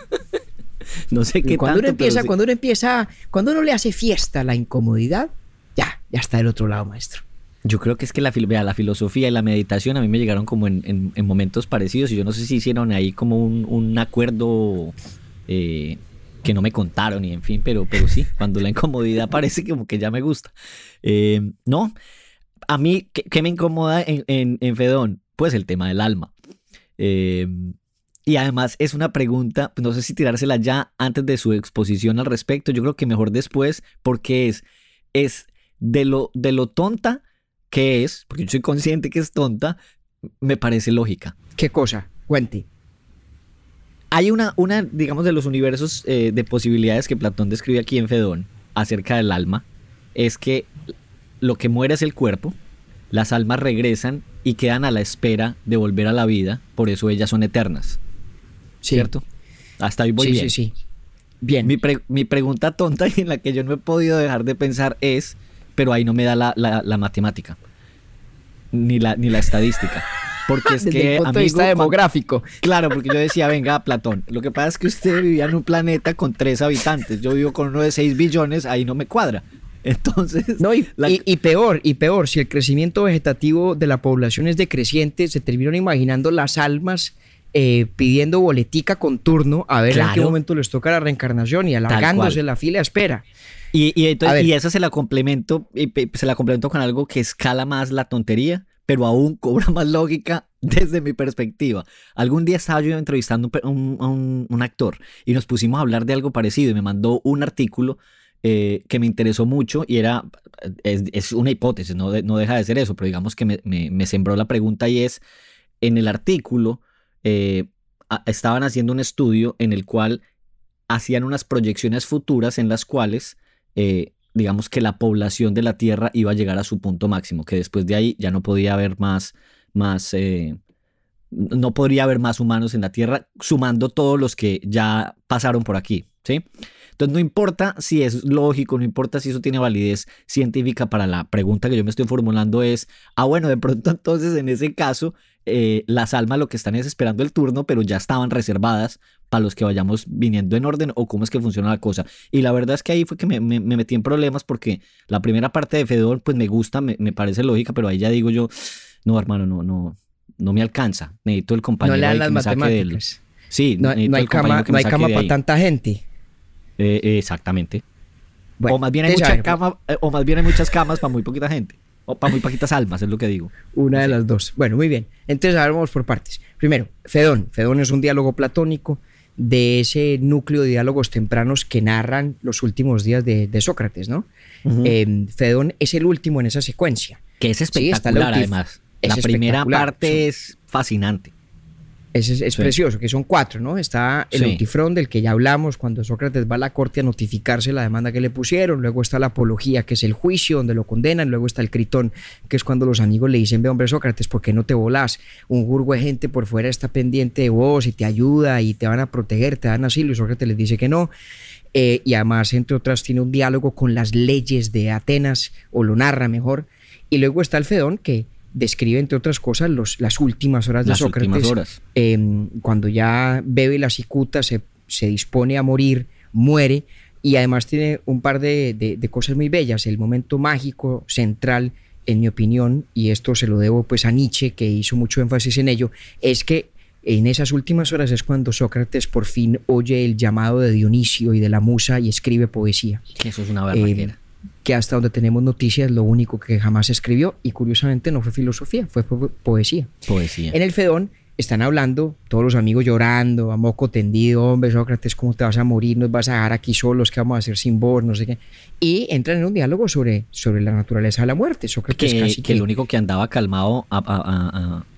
[LAUGHS] no sé qué cuando uno empieza, cuando uno empieza, cuando uno le hace fiesta a la incomodidad, ya, ya está del otro lado, maestro. Yo creo que es que la, la filosofía y la meditación a mí me llegaron como en, momentos parecidos y yo no sé si hicieron ahí como un, acuerdo eh, que no me contaron y en fin, pero, pero sí, cuando la incomodidad parece como que ya me gusta. Eh, no, a mí, ¿qué, me incomoda en, en, Fedón? Pues el tema del alma. Eh, y además es una pregunta, no sé si tirársela ya antes de su exposición al respecto, yo creo que mejor después, porque es, es de lo, de lo tonta que es, porque yo soy consciente que es tonta, me parece lógica. ¿Qué cosa? Cuente. Hay una, una, digamos, de los universos eh, de posibilidades que Platón describe aquí en Fedón acerca del alma, es que lo que muere es el cuerpo, las almas regresan y quedan a la espera de volver a la vida, por eso ellas son eternas. ¿Cierto? Hasta ahí voy bien. Sí, sí, Bien. Mi, mi, pregunta tonta y en la que yo no he podido dejar de pensar es, pero ahí no me da la, la matemática, ni la, ni la estadística. Porque [LAUGHS] es Desde que. El punto de vista demográfico. Claro, porque yo decía, venga, Platón, lo que pasa es que usted vivía en un planeta con tres habitantes. Yo vivo con uno de seis billones, ahí no me cuadra. [LAUGHS] Entonces. No, y, peor, y peor, si el crecimiento vegetativo de la población es decreciente, se terminan imaginando las almas. Eh, pidiendo boletica con turno a ver en qué momento les toca la reencarnación y alargándose la fila de espera. Y, y, y esa se la complemento, y se la complemento con algo que escala más la tontería pero aún [LAUGHS] cobra más lógica desde mi perspectiva. Algún día estaba yo entrevistando a un, actor y nos pusimos a hablar de algo parecido y me mandó un artículo eh, que me interesó mucho y era, es, una hipótesis, no, no, deja de ser eso, pero digamos que me, me, sembró la pregunta y es, en el artículo eh, estaban haciendo un estudio en el cual hacían unas proyecciones futuras en las cuales eh, digamos que la población de la Tierra iba a llegar a su punto máximo, que después de ahí ya no podía haber más, más eh, no podría haber más humanos en la Tierra, sumando todos los que ya pasaron por aquí, ¿sí? Entonces no importa si es lógico, no importa si eso tiene validez científica para la pregunta que yo me estoy formulando es, ah bueno, de pronto [LAUGHS] entonces en ese caso eh, las almas lo que están es esperando el turno, pero ya estaban reservadas para los que vayamos viniendo en orden o cómo es que funciona la cosa. Y la verdad es que ahí fue que me, metí en problemas porque la primera parte de Fedor pues me gusta, me, parece lógica, pero ahí ya digo yo, no hermano, no, no, no me alcanza. Necesito el compañero no le las matemáticas. Sí, no, hay cama, no hay cama para tanta gente. Eh, exactamente. o, más bien hay mucha cama, eh, o más bien hay muchas camas para muy poquita gente. O para muy poquitas almas, es lo que digo. Una de las dos. Bueno, muy bien. Entonces, ahora vamos por partes. Primero, Fedón. Fedón es un diálogo platónico de ese núcleo de diálogos tempranos que narran los últimos días de, Sócrates, ¿no? Em, Fedón es el último en esa secuencia. Que es espectacular, además. La primera parte es fascinante. Es, precioso, que son cuatro, ¿no? Está el Eutifrón, del que ya hablamos, cuando Sócrates va a la corte a notificarse la demanda que le pusieron. Luego está la apología, que es el juicio, donde lo condenan. Luego está el Critón, que es cuando los amigos le dicen, ve, hombre, Sócrates, ¿por qué no te volás? Un jurgo de gente por fuera está pendiente de vos y te ayuda y te van a proteger, te dan asilo. Y Sócrates les dice que no. Eh, y además, entre otras, tiene un diálogo con las leyes de Atenas, o lo narra mejor. Y luego está el Fedón, que describe, entre otras cosas, los, las últimas horas de Sócrates. Em, cuando ya bebe la cicuta, se, se, dispone a morir, muere, y además tiene un par de, cosas muy bellas. El momento mágico central, en mi opinión, y esto se lo debo pues a Nietzsche, que hizo mucho énfasis en ello, es que en esas últimas horas es cuando Sócrates por fin oye el llamado de Dionisio y de la musa y escribe poesía. Eso es una verdad que hasta donde tenemos noticias lo único que jamás escribió y curiosamente no fue filosofía, fue poesía. Poesía. En el Fedón están hablando, todos los amigos llorando, a moco tendido, hombre, Sócrates, ¿cómo te vas a morir? Nos vas a dejar aquí solos, ¿qué vamos a hacer sin vos? No sé qué. Y entran en un diálogo sobre, sobre la naturaleza de la muerte. Sócrates que, casi que, el único que andaba calmado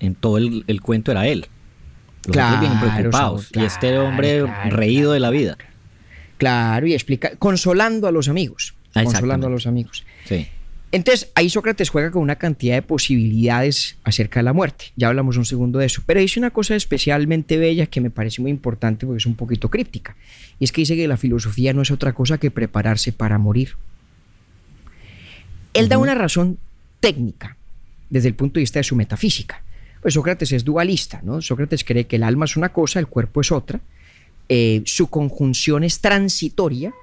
en todo el, cuento era él. Los claro, bien preocupados. y este hombre reído de la vida. Claro, y explica, consolando a los amigos. Consolando a los amigos. Entonces, ahí Sócrates juega con una cantidad de posibilidades acerca de la muerte. Ya hablamos un segundo de eso. Pero dice una cosa especialmente bella que me parece muy importante porque es un poquito críptica. Y es que dice que la filosofía no es otra cosa que prepararse para morir. Él da una razón técnica desde el punto de vista de su metafísica. Pues Sócrates es dualista, ¿no? Sócrates cree que el alma es una cosa, el cuerpo es otra. Eh, su conjunción es transitoria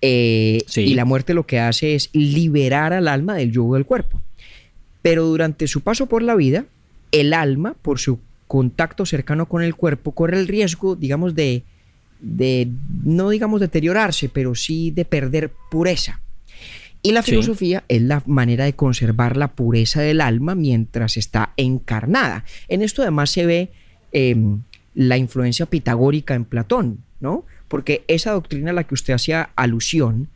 eh, y la muerte lo que hace es liberar al alma del yugo del cuerpo. Pero durante su paso por la vida, el alma, por su contacto cercano con el cuerpo, corre el riesgo, digamos, de, de no digamos deteriorarse, pero sí de perder pureza. Y la filosofía es la manera de conservar la pureza del alma mientras está encarnada. En esto además se ve em, la influencia pitagórica en Platón, ¿no? Porque esa doctrina a la que usted hacía alusión,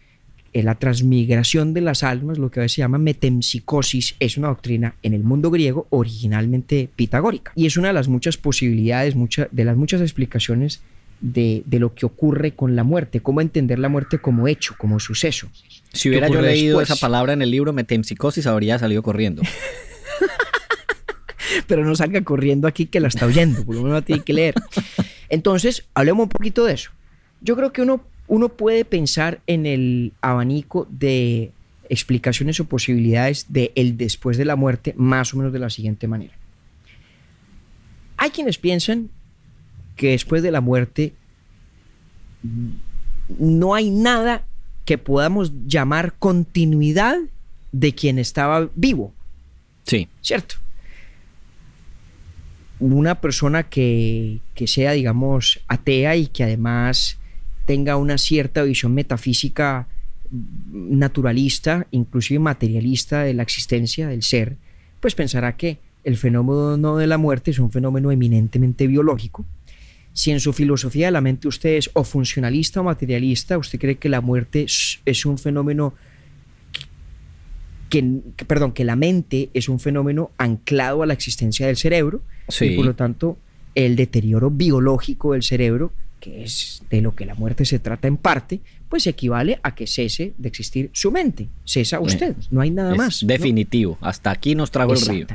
en la transmigración de las almas, lo que a veces se llama metempsicosis, es una doctrina en el mundo griego originalmente pitagórica. Y es una de las muchas posibilidades, de las muchas explicaciones de, lo que ocurre con la muerte, cómo entender la muerte como hecho, como suceso. Si hubiera yo leído esa palabra en el libro metempsicosis, habría salido corriendo. [LAUGHS] Pero no salga corriendo aquí que la está oyendo, por lo menos la tiene que leer. Entonces, hablemos un poquito de eso. Yo creo que uno, uno puede pensar en el abanico de explicaciones o posibilidades de el después de la muerte más o menos de la siguiente manera. Hay quienes piensan que después de la muerte no hay nada que podamos llamar continuidad de quien estaba vivo. Sí. ¿Cierto? Una persona que, que sea, digamos, atea y que además tenga una cierta visión metafísica naturalista, inclusive materialista de la existencia del ser, pues pensará que el fenómeno de la muerte es un fenómeno eminentemente biológico. Si en su filosofía de la mente usted es o funcionalista o materialista, usted cree que la muerte es un fenómeno que, perdón, que la mente es un fenómeno anclado a la existencia del cerebro y por lo tanto el deterioro biológico del cerebro que es de lo que la muerte se trata en parte, pues equivale a que cese de existir su mente. Cesa usted, no hay nada más. Definitivo, hasta aquí nos trago el río.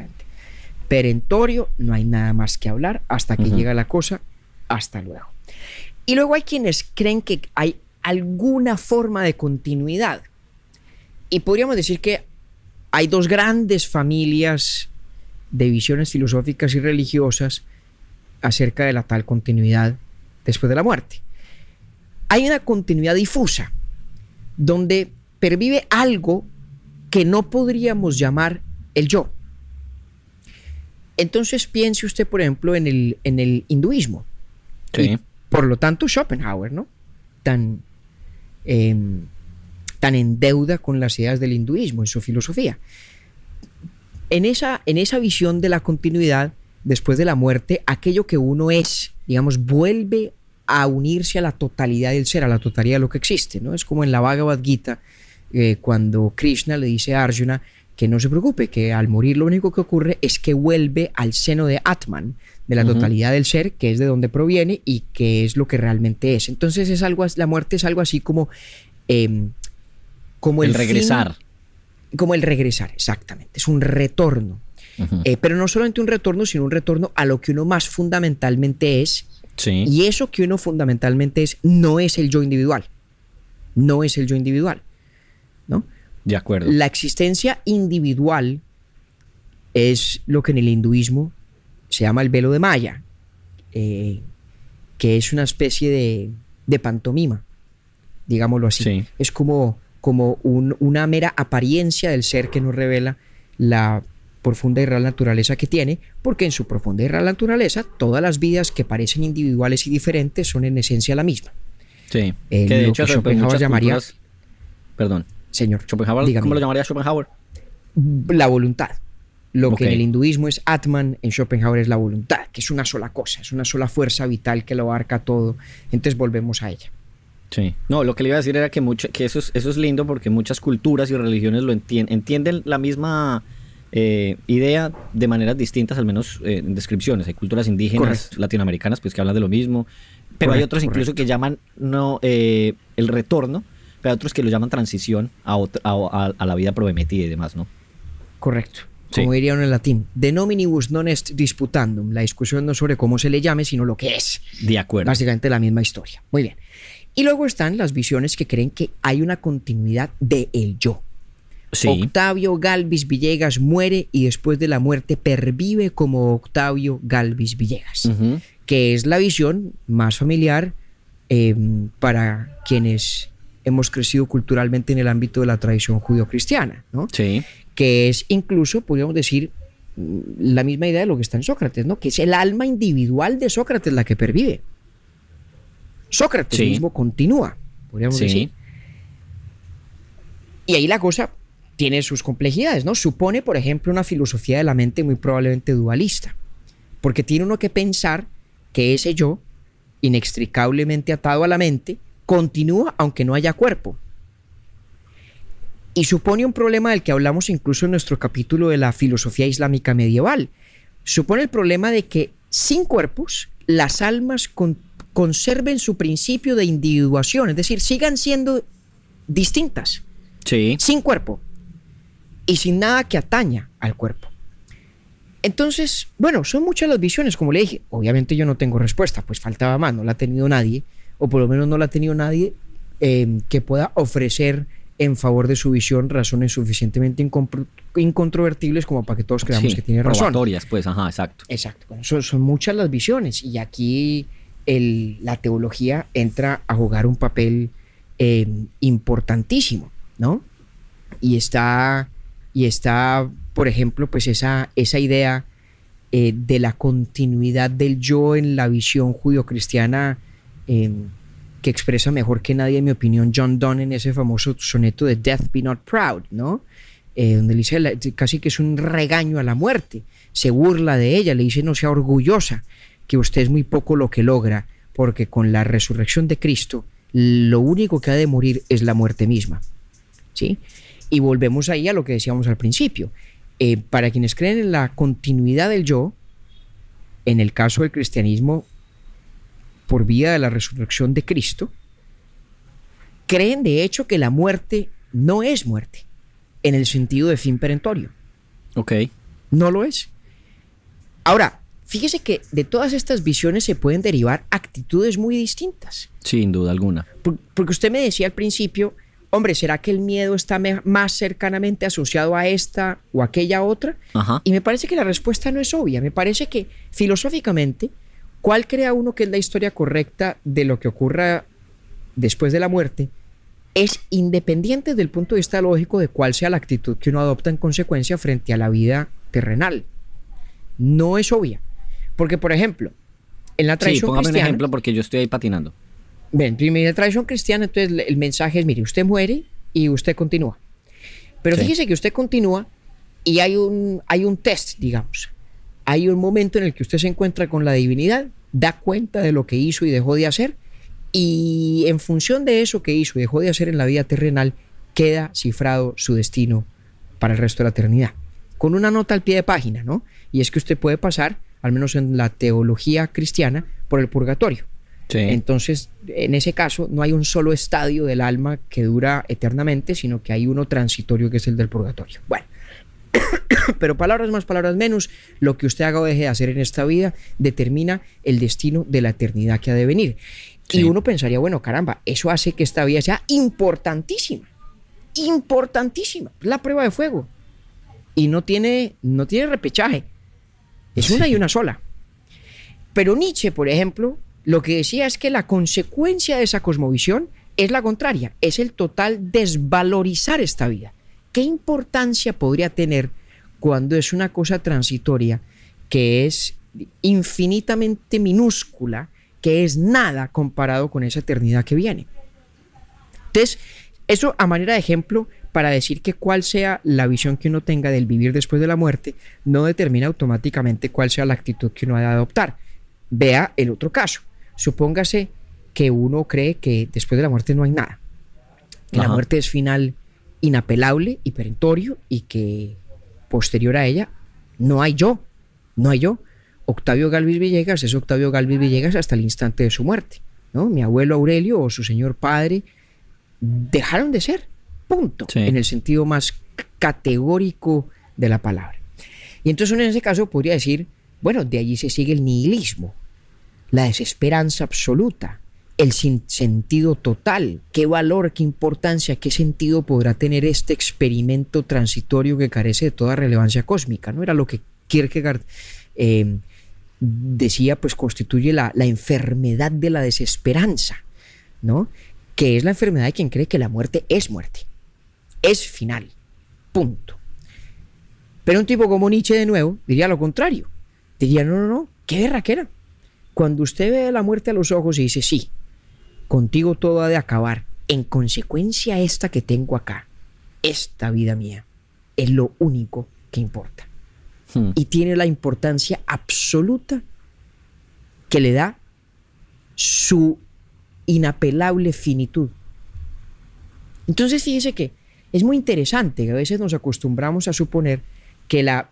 Perentorio, no hay nada más que hablar hasta que llega la cosa, hasta luego. Y luego hay quienes creen que hay alguna forma de continuidad. Y podríamos decir que hay dos grandes familias de visiones filosóficas y religiosas acerca de la tal continuidad después de la muerte. Hay una continuidad difusa donde pervive algo que no podríamos llamar el yo. Entonces piense usted, por ejemplo, en el, en el hinduismo. Sí. por lo tanto, Schopenhauer, ¿no? Tan, em, tan en deuda con las ideas del hinduismo en su filosofía. en esa, en esa visión de la continuidad, después de la muerte, aquello que uno es, digamos, vuelve a unirse a la totalidad del ser, a la totalidad de lo que existe, ¿no? Es como en la Bhagavad Gita, eh, cuando Krishna le dice a Arjuna que no se preocupe, que al morir lo único que ocurre es que vuelve al seno de Atman, de la totalidad del ser, que es de donde proviene y que es lo que realmente es. Entonces es algo, la muerte es algo así como, em, como el, regresar. como el regresar, exactamente. Es un retorno. Eh, pero no solamente un retorno, sino un retorno a lo que uno más fundamentalmente es. Y eso que uno fundamentalmente es no es el yo individual. No es el yo individual. ¿no? De acuerdo. La existencia individual es lo que en el hinduismo se llama el velo de Maya, eh, que es una especie de, pantomima, digámoslo así. Es como, como una mera apariencia del ser que nos revela la profunda y real naturaleza que tiene, porque en su profunda y real naturaleza todas las vidas que parecen individuales y diferentes son en esencia la misma. Sí, eh, que de hecho Schopenhauer llamaría... Perdón. Señor. Schopenhauer, ¿Cómo lo llamaría Schopenhauer? La voluntad. Lo que en el hinduismo es Atman, en Schopenhauer es la voluntad, que es una sola cosa, es una sola fuerza vital que lo abarca todo. Entonces volvemos a ella. Sí. No, lo que le iba a decir era que, mucho, que eso, es, eso es lindo porque muchas culturas y religiones lo entienden, entienden la misma eh, idea de maneras distintas, al menos eh, en descripciones. Hay culturas indígenas latinoamericanas pues, que hablan de lo mismo, pero hay otros incluso que llaman no eh, el retorno, pero hay otros que lo llaman transición a, a, la vida prometida y demás, ¿no? Correcto como dirían en latín, de nominibus non est disputandum. La discusión no sobre cómo se le llame, sino lo que es. De acuerdo. Básicamente la misma historia. Muy bien. Y luego están las visiones que creen que hay una continuidad de el yo. Octavio Galvis Villegas muere y después de la muerte pervive como Octavio Galvis Villegas, que es la visión más familiar em, para quienes hemos crecido culturalmente en el ámbito de la tradición judio-cristiana, ¿no? Sí que es incluso, podríamos decir, mm, la misma idea de lo que está en Sócrates, ¿no? Que es el alma individual de Sócrates la que pervive. Sócrates mismo continúa, podríamos decir. Y ahí la cosa tiene sus complejidades, ¿no? Supone, por ejemplo, una filosofía de la mente muy probablemente dualista, porque tiene uno que pensar que ese yo, inextricablemente atado a la mente, continúa aunque no haya cuerpo y supone un problema del que hablamos incluso en nuestro capítulo de la filosofía islámica medieval. Supone el problema de que sin cuerpos las almas conserven su principio de individuación, es decir, sigan siendo distintas. Sí. Sin cuerpo y sin nada que ataña al cuerpo. Entonces, bueno, son muchas las visiones, como le dije. Obviamente yo no tengo respuesta, pues faltaba más, no la ha tenido nadie, o por lo menos no la ha tenido nadie eh, que pueda ofrecer en favor de su visión razones suficientemente incontrovertibles como para que todos creamos que tiene razón. pues, ajá, exacto. Exacto. son, muchas las visiones y aquí la teología entra a jugar un papel em, importantísimo, ¿no? Y está, y está, por ejemplo, pues esa, esa idea eh, de la continuidad del yo en la visión judio-cristiana em, que expresa mejor que nadie, en mi opinión, John Donne en ese famoso soneto de Death Be Not Proud, ¿no? Eh, donde le dice casi que es un regaño a la muerte, se burla de ella, le dice no sea orgullosa, que usted es muy poco lo que logra, porque con la resurrección de Cristo, lo único que ha de morir es la muerte misma. ¿Sí? Y volvemos ahí a lo que decíamos al principio. Eh, para quienes creen en la continuidad del yo, en el caso del cristianismo, por vía de la resurrección de Cristo, creen de hecho que la muerte no es muerte, en el sentido de fin perentorio. Ok. No lo es. Ahora, fíjese que de todas estas visiones se pueden derivar actitudes muy distintas. Sin duda alguna. porque usted me decía al principio, hombre, ¿será que el miedo está más cercanamente asociado a esta o aquella otra? Y me parece que la respuesta no es obvia. Me parece que filosóficamente ¿Cuál crea uno que es la historia correcta de lo que ocurra después de la muerte? Es independiente del punto de vista lógico de cuál sea la actitud que uno adopta en consecuencia frente a la vida terrenal. No es obvia. Porque, por ejemplo, en la tradición sí, póngame cristiana... un ejemplo porque yo estoy ahí patinando. Ven, en la tradición cristiana, entonces el mensaje es, mire, usted muere y usted continúa. Pero fíjese que usted continúa y hay un, hay un test, digamos. Hay un momento en el que usted se encuentra con la divinidad, da cuenta de lo que hizo y dejó de hacer, y en función de eso que hizo y dejó de hacer en la vida terrenal, queda cifrado su destino para el resto de la eternidad. Con una nota al pie de página, ¿no? Y es que usted puede pasar, al menos en la teología cristiana, por el purgatorio. Entonces, en ese caso, no hay un solo estadio del alma que dura eternamente, sino que hay uno transitorio que es el del purgatorio. Bueno, [COUGHS] pero palabras más, palabras menos, lo que usted haga o deje de hacer en esta vida determina el destino de la eternidad que ha de venir. Y uno pensaría, bueno, caramba, eso hace que esta vida sea importantísima, importantísima, la prueba de fuego. Y no tiene, no tiene repechaje, es una y una sola. Pero Nietzsche, por ejemplo, lo que decía es que la consecuencia de esa cosmovisión es la contraria, es el total desvalorizar esta vida. ¿Qué importancia podría tener cuando es una cosa transitoria que es infinitamente minúscula, que es nada comparado con esa eternidad que viene? Entonces, eso a manera de ejemplo para decir que cuál sea la visión que uno tenga del vivir después de la muerte no determina automáticamente cuál sea la actitud que uno ha de adoptar. Vea el otro caso. Supóngase que uno cree que después de la muerte no hay nada, que la muerte es final inapelable y perentorio y que posterior a ella no hay yo, no hay yo. Octavio Galvis Villegas es Octavio Galvis Villegas hasta el instante de su muerte. ¿no? Mi abuelo Aurelio o su señor padre dejaron de ser, punto, en el sentido más categórico de la palabra. Y entonces en ese caso podría decir, bueno, de allí se sigue el nihilismo, la desesperanza absoluta, el sinsentido total, qué valor, qué importancia, qué sentido podrá tener este experimento transitorio que carece de toda relevancia cósmica, ¿no? Era lo que Kierkegaard eh, decía, pues constituye la, la, enfermedad de la desesperanza, ¿no? Que es la enfermedad de quien cree que la muerte es muerte, es final, punto. Pero un tipo como Nietzsche de nuevo diría lo contrario, diría, no, no, no, qué era cuando usted ve la muerte a los ojos y dice, sí, contigo todo ha de acabar, en consecuencia esta que tengo acá, esta vida mía, es lo único que importa. Hmm. Y tiene la importancia absoluta que le da su inapelable finitud. Entonces fíjese que es muy interesante que a veces nos acostumbramos a suponer que la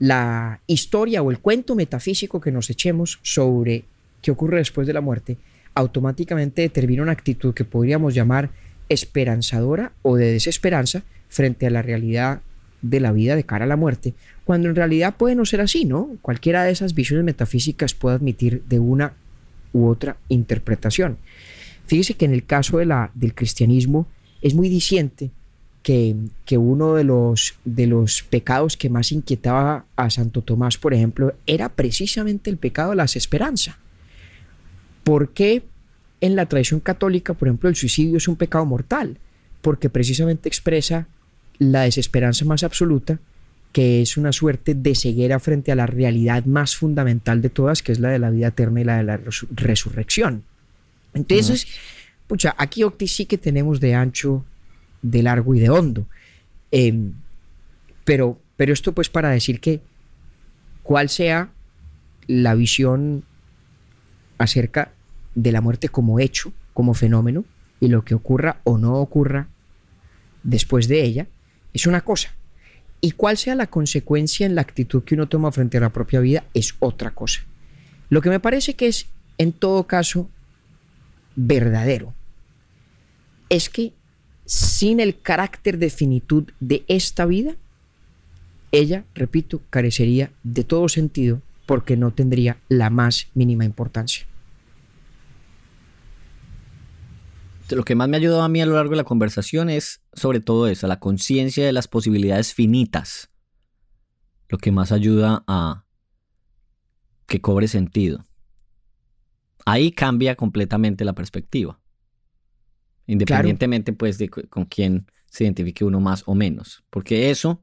la historia o el cuento metafísico que nos echemos sobre qué ocurre después de la muerte automáticamente determina una actitud que podríamos llamar esperanzadora o de desesperanza frente a la realidad de la vida de cara a la muerte, cuando en realidad puede no ser así, ¿no? Cualquiera de esas visiones metafísicas puede admitir de una u otra interpretación. Fíjese que en el caso de la, del cristianismo es muy diciente que, uno de los, de los pecados que más inquietaba a Santo Tomás, por ejemplo, era precisamente el pecado de la desesperanza. ¿Por qué en la tradición católica, por ejemplo, el suicidio es un pecado mortal? Porque precisamente expresa la desesperanza más absoluta, que es una suerte de ceguera frente a la realidad más fundamental de todas, que es la de la vida eterna y la de la resurrección. Entonces, pucha, aquí Octi sí que tenemos de ancho de largo y de hondo. Em, pero, pero esto pues para decir que cuál sea la visión acerca de la muerte como hecho, como fenómeno, y lo que ocurra o no ocurra después de ella, es una cosa. Y cuál sea la consecuencia en la actitud que uno toma frente a la propia vida es otra cosa. Lo que me parece que es, en todo caso, verdadero, es que sin el carácter de finitud de esta vida, ella, repito, carecería de todo sentido porque no tendría la más mínima importancia. Lo que más me ha ayudado a mí a lo largo de la conversación es sobre todo eso, la conciencia de las posibilidades finitas. Lo que más ayuda a que cobre sentido. Ahí cambia completamente la perspectiva. Independientemente, pues, de con quién se identifique uno más o menos. Porque eso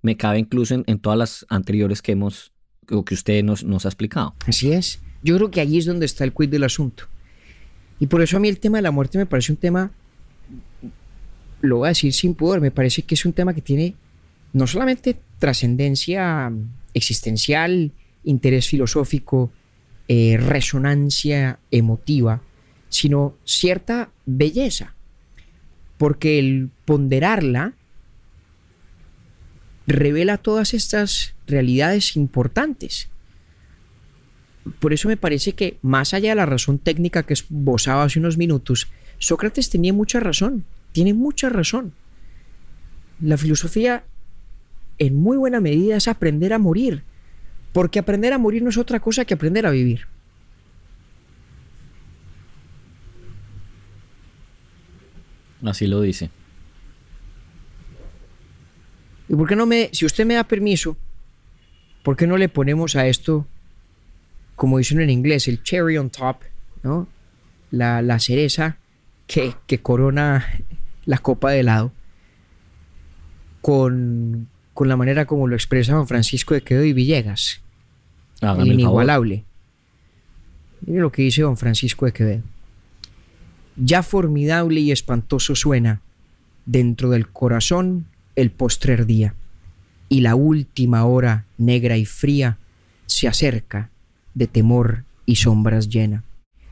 me cabe incluso en, todas las anteriores que hemos, o que usted nos, nos ha explicado. Así es. Yo creo que allí es donde está el quid del asunto. Y por eso a mí el tema de la muerte me parece un tema, lo voy a decir sin pudor, me parece que es un tema que tiene no solamente trascendencia existencial, interés filosófico, eh, resonancia emotiva, sino cierta belleza, porque el ponderarla revela todas estas realidades importantes. Por eso me parece que, más allá de la razón técnica que esbozaba hace unos minutos, Sócrates tenía mucha razón, tiene mucha razón. La filosofía, en muy buena medida, es aprender a morir, porque aprender a morir no es otra cosa que aprender a vivir. Así lo dice. ¿Y por qué no me, si usted me da permiso, por qué no le ponemos a esto, como dicen en inglés, el cherry on top, ¿no? La, cereza que, que, corona la copa de helado, con, con la manera como lo expresa Don Francisco de Quedo y Villegas, el inigualable. Mire lo que dice Don Francisco de Quevedo. Ya formidable y espantoso suena dentro del corazón el postrer día, y la última hora negra y fría se acerca de temor y sombras llena.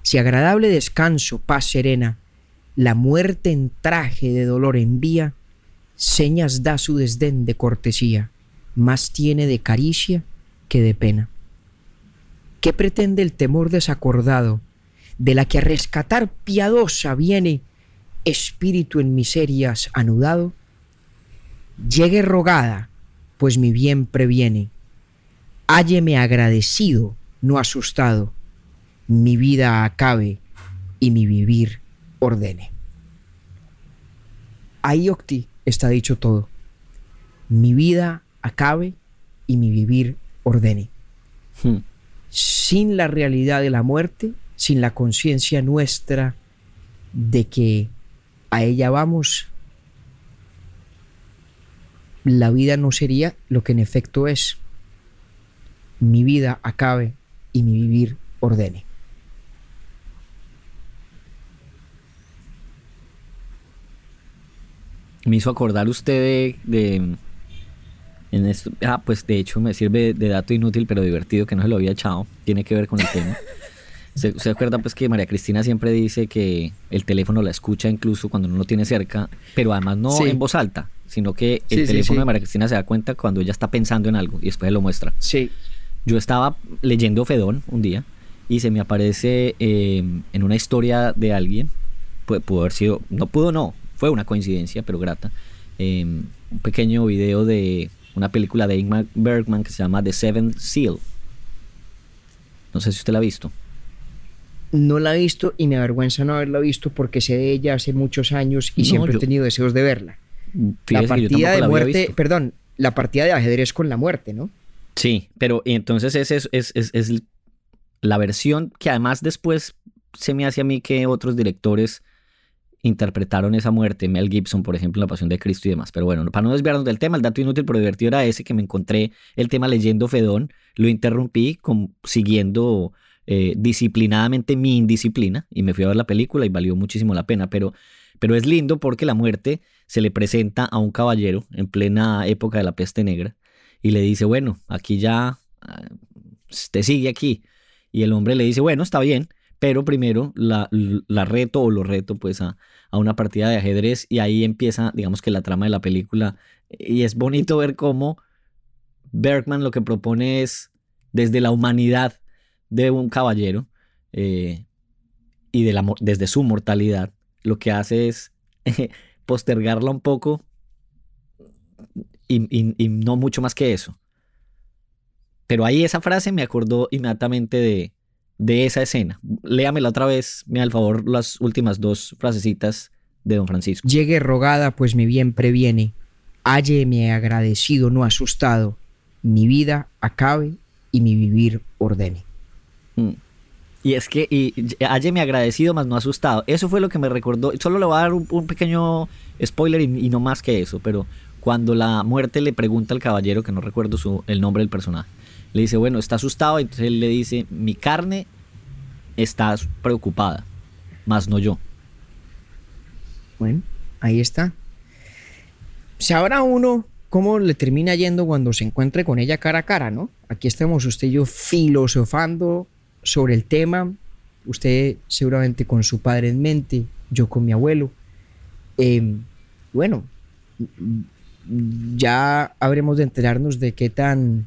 Si agradable descanso, paz serena, la muerte en traje de dolor envía, señas da su desdén de cortesía, más tiene de caricia que de pena. ¿Qué pretende el temor desacordado, de la que a rescatar piadosa viene espíritu en miserias anudado? Llegue rogada, pues mi bien previene. Hálleme agradecido, no asustado. Mi vida acabe y mi vivir ordene. Ahí, Octi, está dicho todo. Mi vida acabe y mi vivir ordene. Hmm. Sin la realidad de la muerte, sin la conciencia nuestra de que a ella vamos, la vida no sería lo que en efecto es. Mi vida acabe y mi vivir ordene. Me hizo acordar usted de, en esto, ah, pues de hecho me sirve de dato inútil pero divertido que no se lo había echado. Tiene que ver con el tema. [LAUGHS] ¿Se, acuerda pues que María Cristina siempre dice que el teléfono la escucha incluso cuando no lo tiene cerca, pero además no en voz alta, sino que el teléfono de María Cristina se da cuenta cuando ella está pensando en algo y después lo muestra. Sí. Yo estaba leyendo Fedón un día y se me aparece eh, en una historia de alguien, pudo, haber sido, no pudo no, fue una coincidencia, pero grata, eh, un pequeño video de una película de Ingmar Bergman que se llama The Seventh Seal. No sé si usted la ha visto. No la he visto y me avergüenza no haberla visto porque sé de ella hace muchos años y siempre he tenido deseos de verla. la partida de muerte, perdón, la partida de ajedrez con la muerte, ¿no? Sí, pero entonces es, es, es, es, la versión que además después se me hace a mí que otros directores interpretaron esa muerte, Mel Gibson, por ejemplo, La Pasión de Cristo y demás. Pero bueno, para no desviarnos del tema, el dato inútil pero divertido era ese que me encontré el tema leyendo Fedón, lo interrumpí con, siguiendo eh, disciplinadamente mi indisciplina y me fui a ver la película y valió muchísimo la pena, pero, pero es lindo porque la muerte se le presenta a un caballero en plena época de la peste negra y le dice, bueno, aquí ya ah, te sigue aquí. Y el hombre le dice, bueno, está bien, pero primero la, la reto o lo reto pues a, a, una partida de ajedrez y ahí empieza, digamos que la trama de la película. Y es bonito ver cómo Bergman lo que propone es desde la humanidad de un caballero eh, y de la, desde su mortalidad, lo que hace es [LAUGHS] postergarla un poco y, no mucho más que eso. Pero ahí esa frase me acordó inmediatamente de, de esa escena. Léamela otra vez, me da el favor las últimas dos frasecitas de don Francisco. Llegue rogada, pues mi bien previene. Hálleme agradecido, no asustado. Mi vida acabe y mi vivir ordene. Mm. Y es que, y, me agradecido, más no asustado. Eso fue lo que me recordó. Solo le voy a dar un, pequeño spoiler y, no más que eso, pero cuando la muerte le pregunta al caballero, que no recuerdo su, el nombre del personaje, le dice, bueno, está asustado, entonces él le dice, mi carne está preocupada, más no yo. Bueno, ahí está. Sabrá uno cómo le termina yendo cuando se encuentre con ella cara a cara, ¿no? Aquí estamos usted y yo filosofando sobre el tema, usted seguramente con su padre en mente, yo con mi abuelo. Em, bueno, ya habremos de enterarnos de qué tan,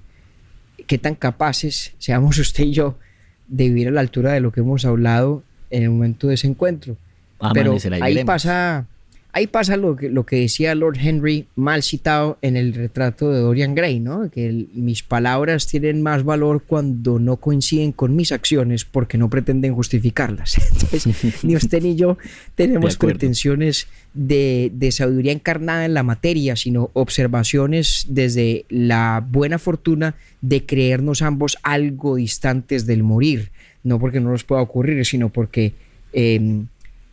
qué tan capaces seamos [LAUGHS] usted y yo de vivir a la altura de lo que hemos hablado en el momento de ese encuentro. Pero ahí pasa, ahí pasa lo que, lo que decía Lord Henry, mal citado en el retrato de Dorian Gray, ¿no? Que mis palabras tienen más valor cuando no coinciden con mis acciones porque no pretenden justificarlas. [LAUGHS] Entonces, [LAUGHS] ni usted ni yo tenemos pretensiones de, de sabiduría encarnada en la materia, sino observaciones desde la buena fortuna de creernos ambos algo distantes del morir. No porque no nos pueda ocurrir, sino porque... Eh,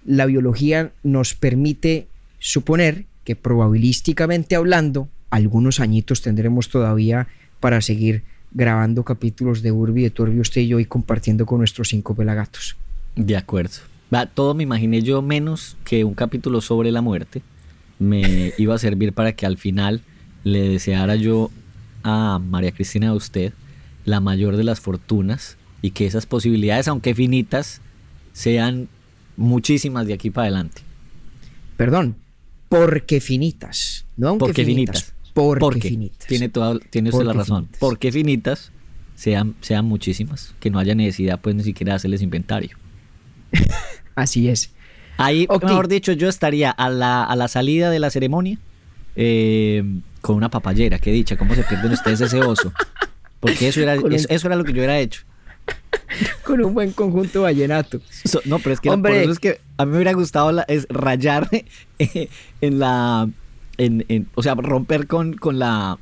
la biología nos permite suponer que probabilísticamente hablando, algunos añitos tendremos todavía para seguir grabando capítulos de Urbi, de Torbi, usted y yo y compartiendo con nuestros cinco pelagatos. De acuerdo. Va, todo me imaginé yo menos que un capítulo sobre la muerte me [LAUGHS] iba a servir para que al final le deseara yo a María Cristina a usted la mayor de las fortunas y que esas posibilidades, aunque finitas, sean muchísimas de aquí para adelante. Perdón, porque finitas, no aunque porque finitas. Porque, finitas. Tiene, toda, tiene usted la razón. Porque finitas sean, sean muchísimas, que no haya necesidad pues ni siquiera hacerles inventario. [LAUGHS] Así es. Ahí, mejor dicho, yo estaría a la, a la salida de la ceremonia eh, con una papayera. Qué dicha, cómo se pierden ustedes ese oso. Porque eso era, [LAUGHS] eso era lo que yo hubiera hecho. [LAUGHS] con un buen conjunto vallenato. no, pero es que Hombre. eso es que a mí me hubiera gustado es rayar [LAUGHS] en la. En, o sea, romper con, con la,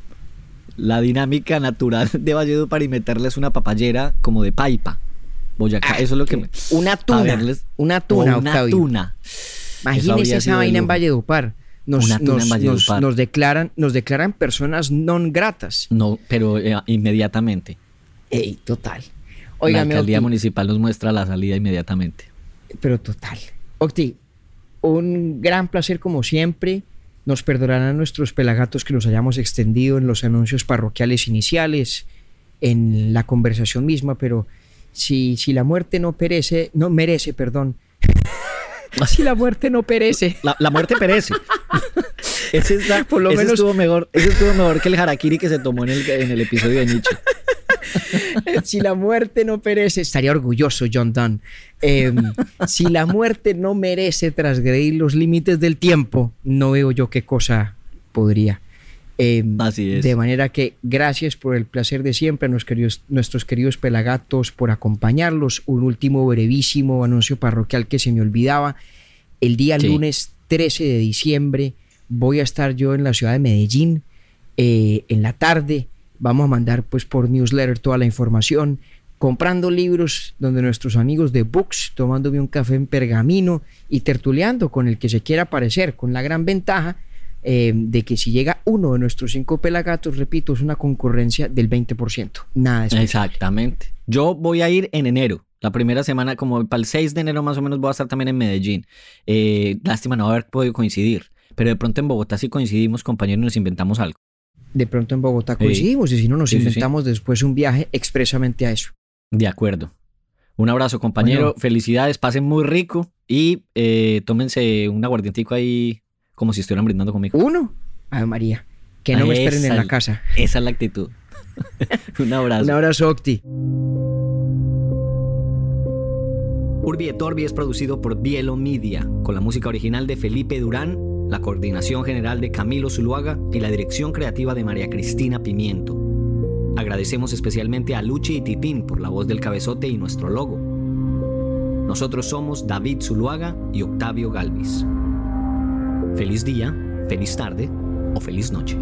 la dinámica natural de Valledupar y meterles una papayera como de paipa. Boyacá, ah, eso es lo que. Una tuna. una tuna, Una tuna. Imagínese esa vaina en Valledupar. Nos, nos, declaran, nos declaran personas non gratas. No, pero eh, inmediatamente. Ey, total la alcaldía municipal nos muestra la salida inmediatamente. Pero total. Octi, un gran placer como siempre. Nos perdonarán nuestros pelagatos que nos hayamos extendido en los anuncios parroquiales iniciales, en la conversación misma, pero si, si la muerte no perece, no merece, perdón. [LAUGHS] si la muerte no perece. La, muerte perece. [LAUGHS] ese, Por lo menos... estuvo mejor, ese estuvo mejor que el harakiri que se tomó en el, en el episodio de Nietzsche. si la muerte no perece, estaría orgulloso John Donne. Em, si la muerte no merece transgredir los límites del tiempo, no veo yo qué cosa podría. Em, Así es. De manera que gracias por el placer de siempre a nuestros queridos, nuestros queridos pelagatos por acompañarlos. Un último brevísimo anuncio parroquial que se me olvidaba. El día lunes 13 de diciembre voy a estar yo en la ciudad de Medellín eh, en la tarde Vamos a mandar pues por newsletter toda la información, comprando libros donde nuestros amigos de Books, tomándome un café en pergamino y tertuleando con el que se quiera aparecer, con la gran ventaja eh, de que si llega uno de nuestros cinco pelagatos, repito, es una concurrencia del 20%. Nada Exactamente. Yo voy a ir en enero. La primera semana, como para el 6 de enero más o menos, voy a estar también en Medellín. Eh, lástima no haber podido coincidir. Pero de pronto en Bogotá sí coincidimos, compañeros, y nos inventamos algo de pronto en Bogotá coincidimos y si no nos inventamos después un viaje expresamente a eso. De acuerdo. Un abrazo, compañero. Felicidades, pasen muy rico y eh, tómense un aguardientico ahí como si estuvieran brindando conmigo. ¿Uno? Ay, María. Que no me esperen en la casa. Esa es la actitud. [LAUGHS] un abrazo. un abrazo, Octi. Urbi et Orbi es producido por Bielo Media, con la música original de Felipe Durán la coordinación general de Camilo Zuluaga y la dirección creativa de María Cristina Pimiento. Agradecemos especialmente a Luchi y Tipín por la voz del cabezote y nuestro logo. Nosotros somos David Zuluaga y Octavio Galvis. Feliz día, feliz tarde o feliz noche.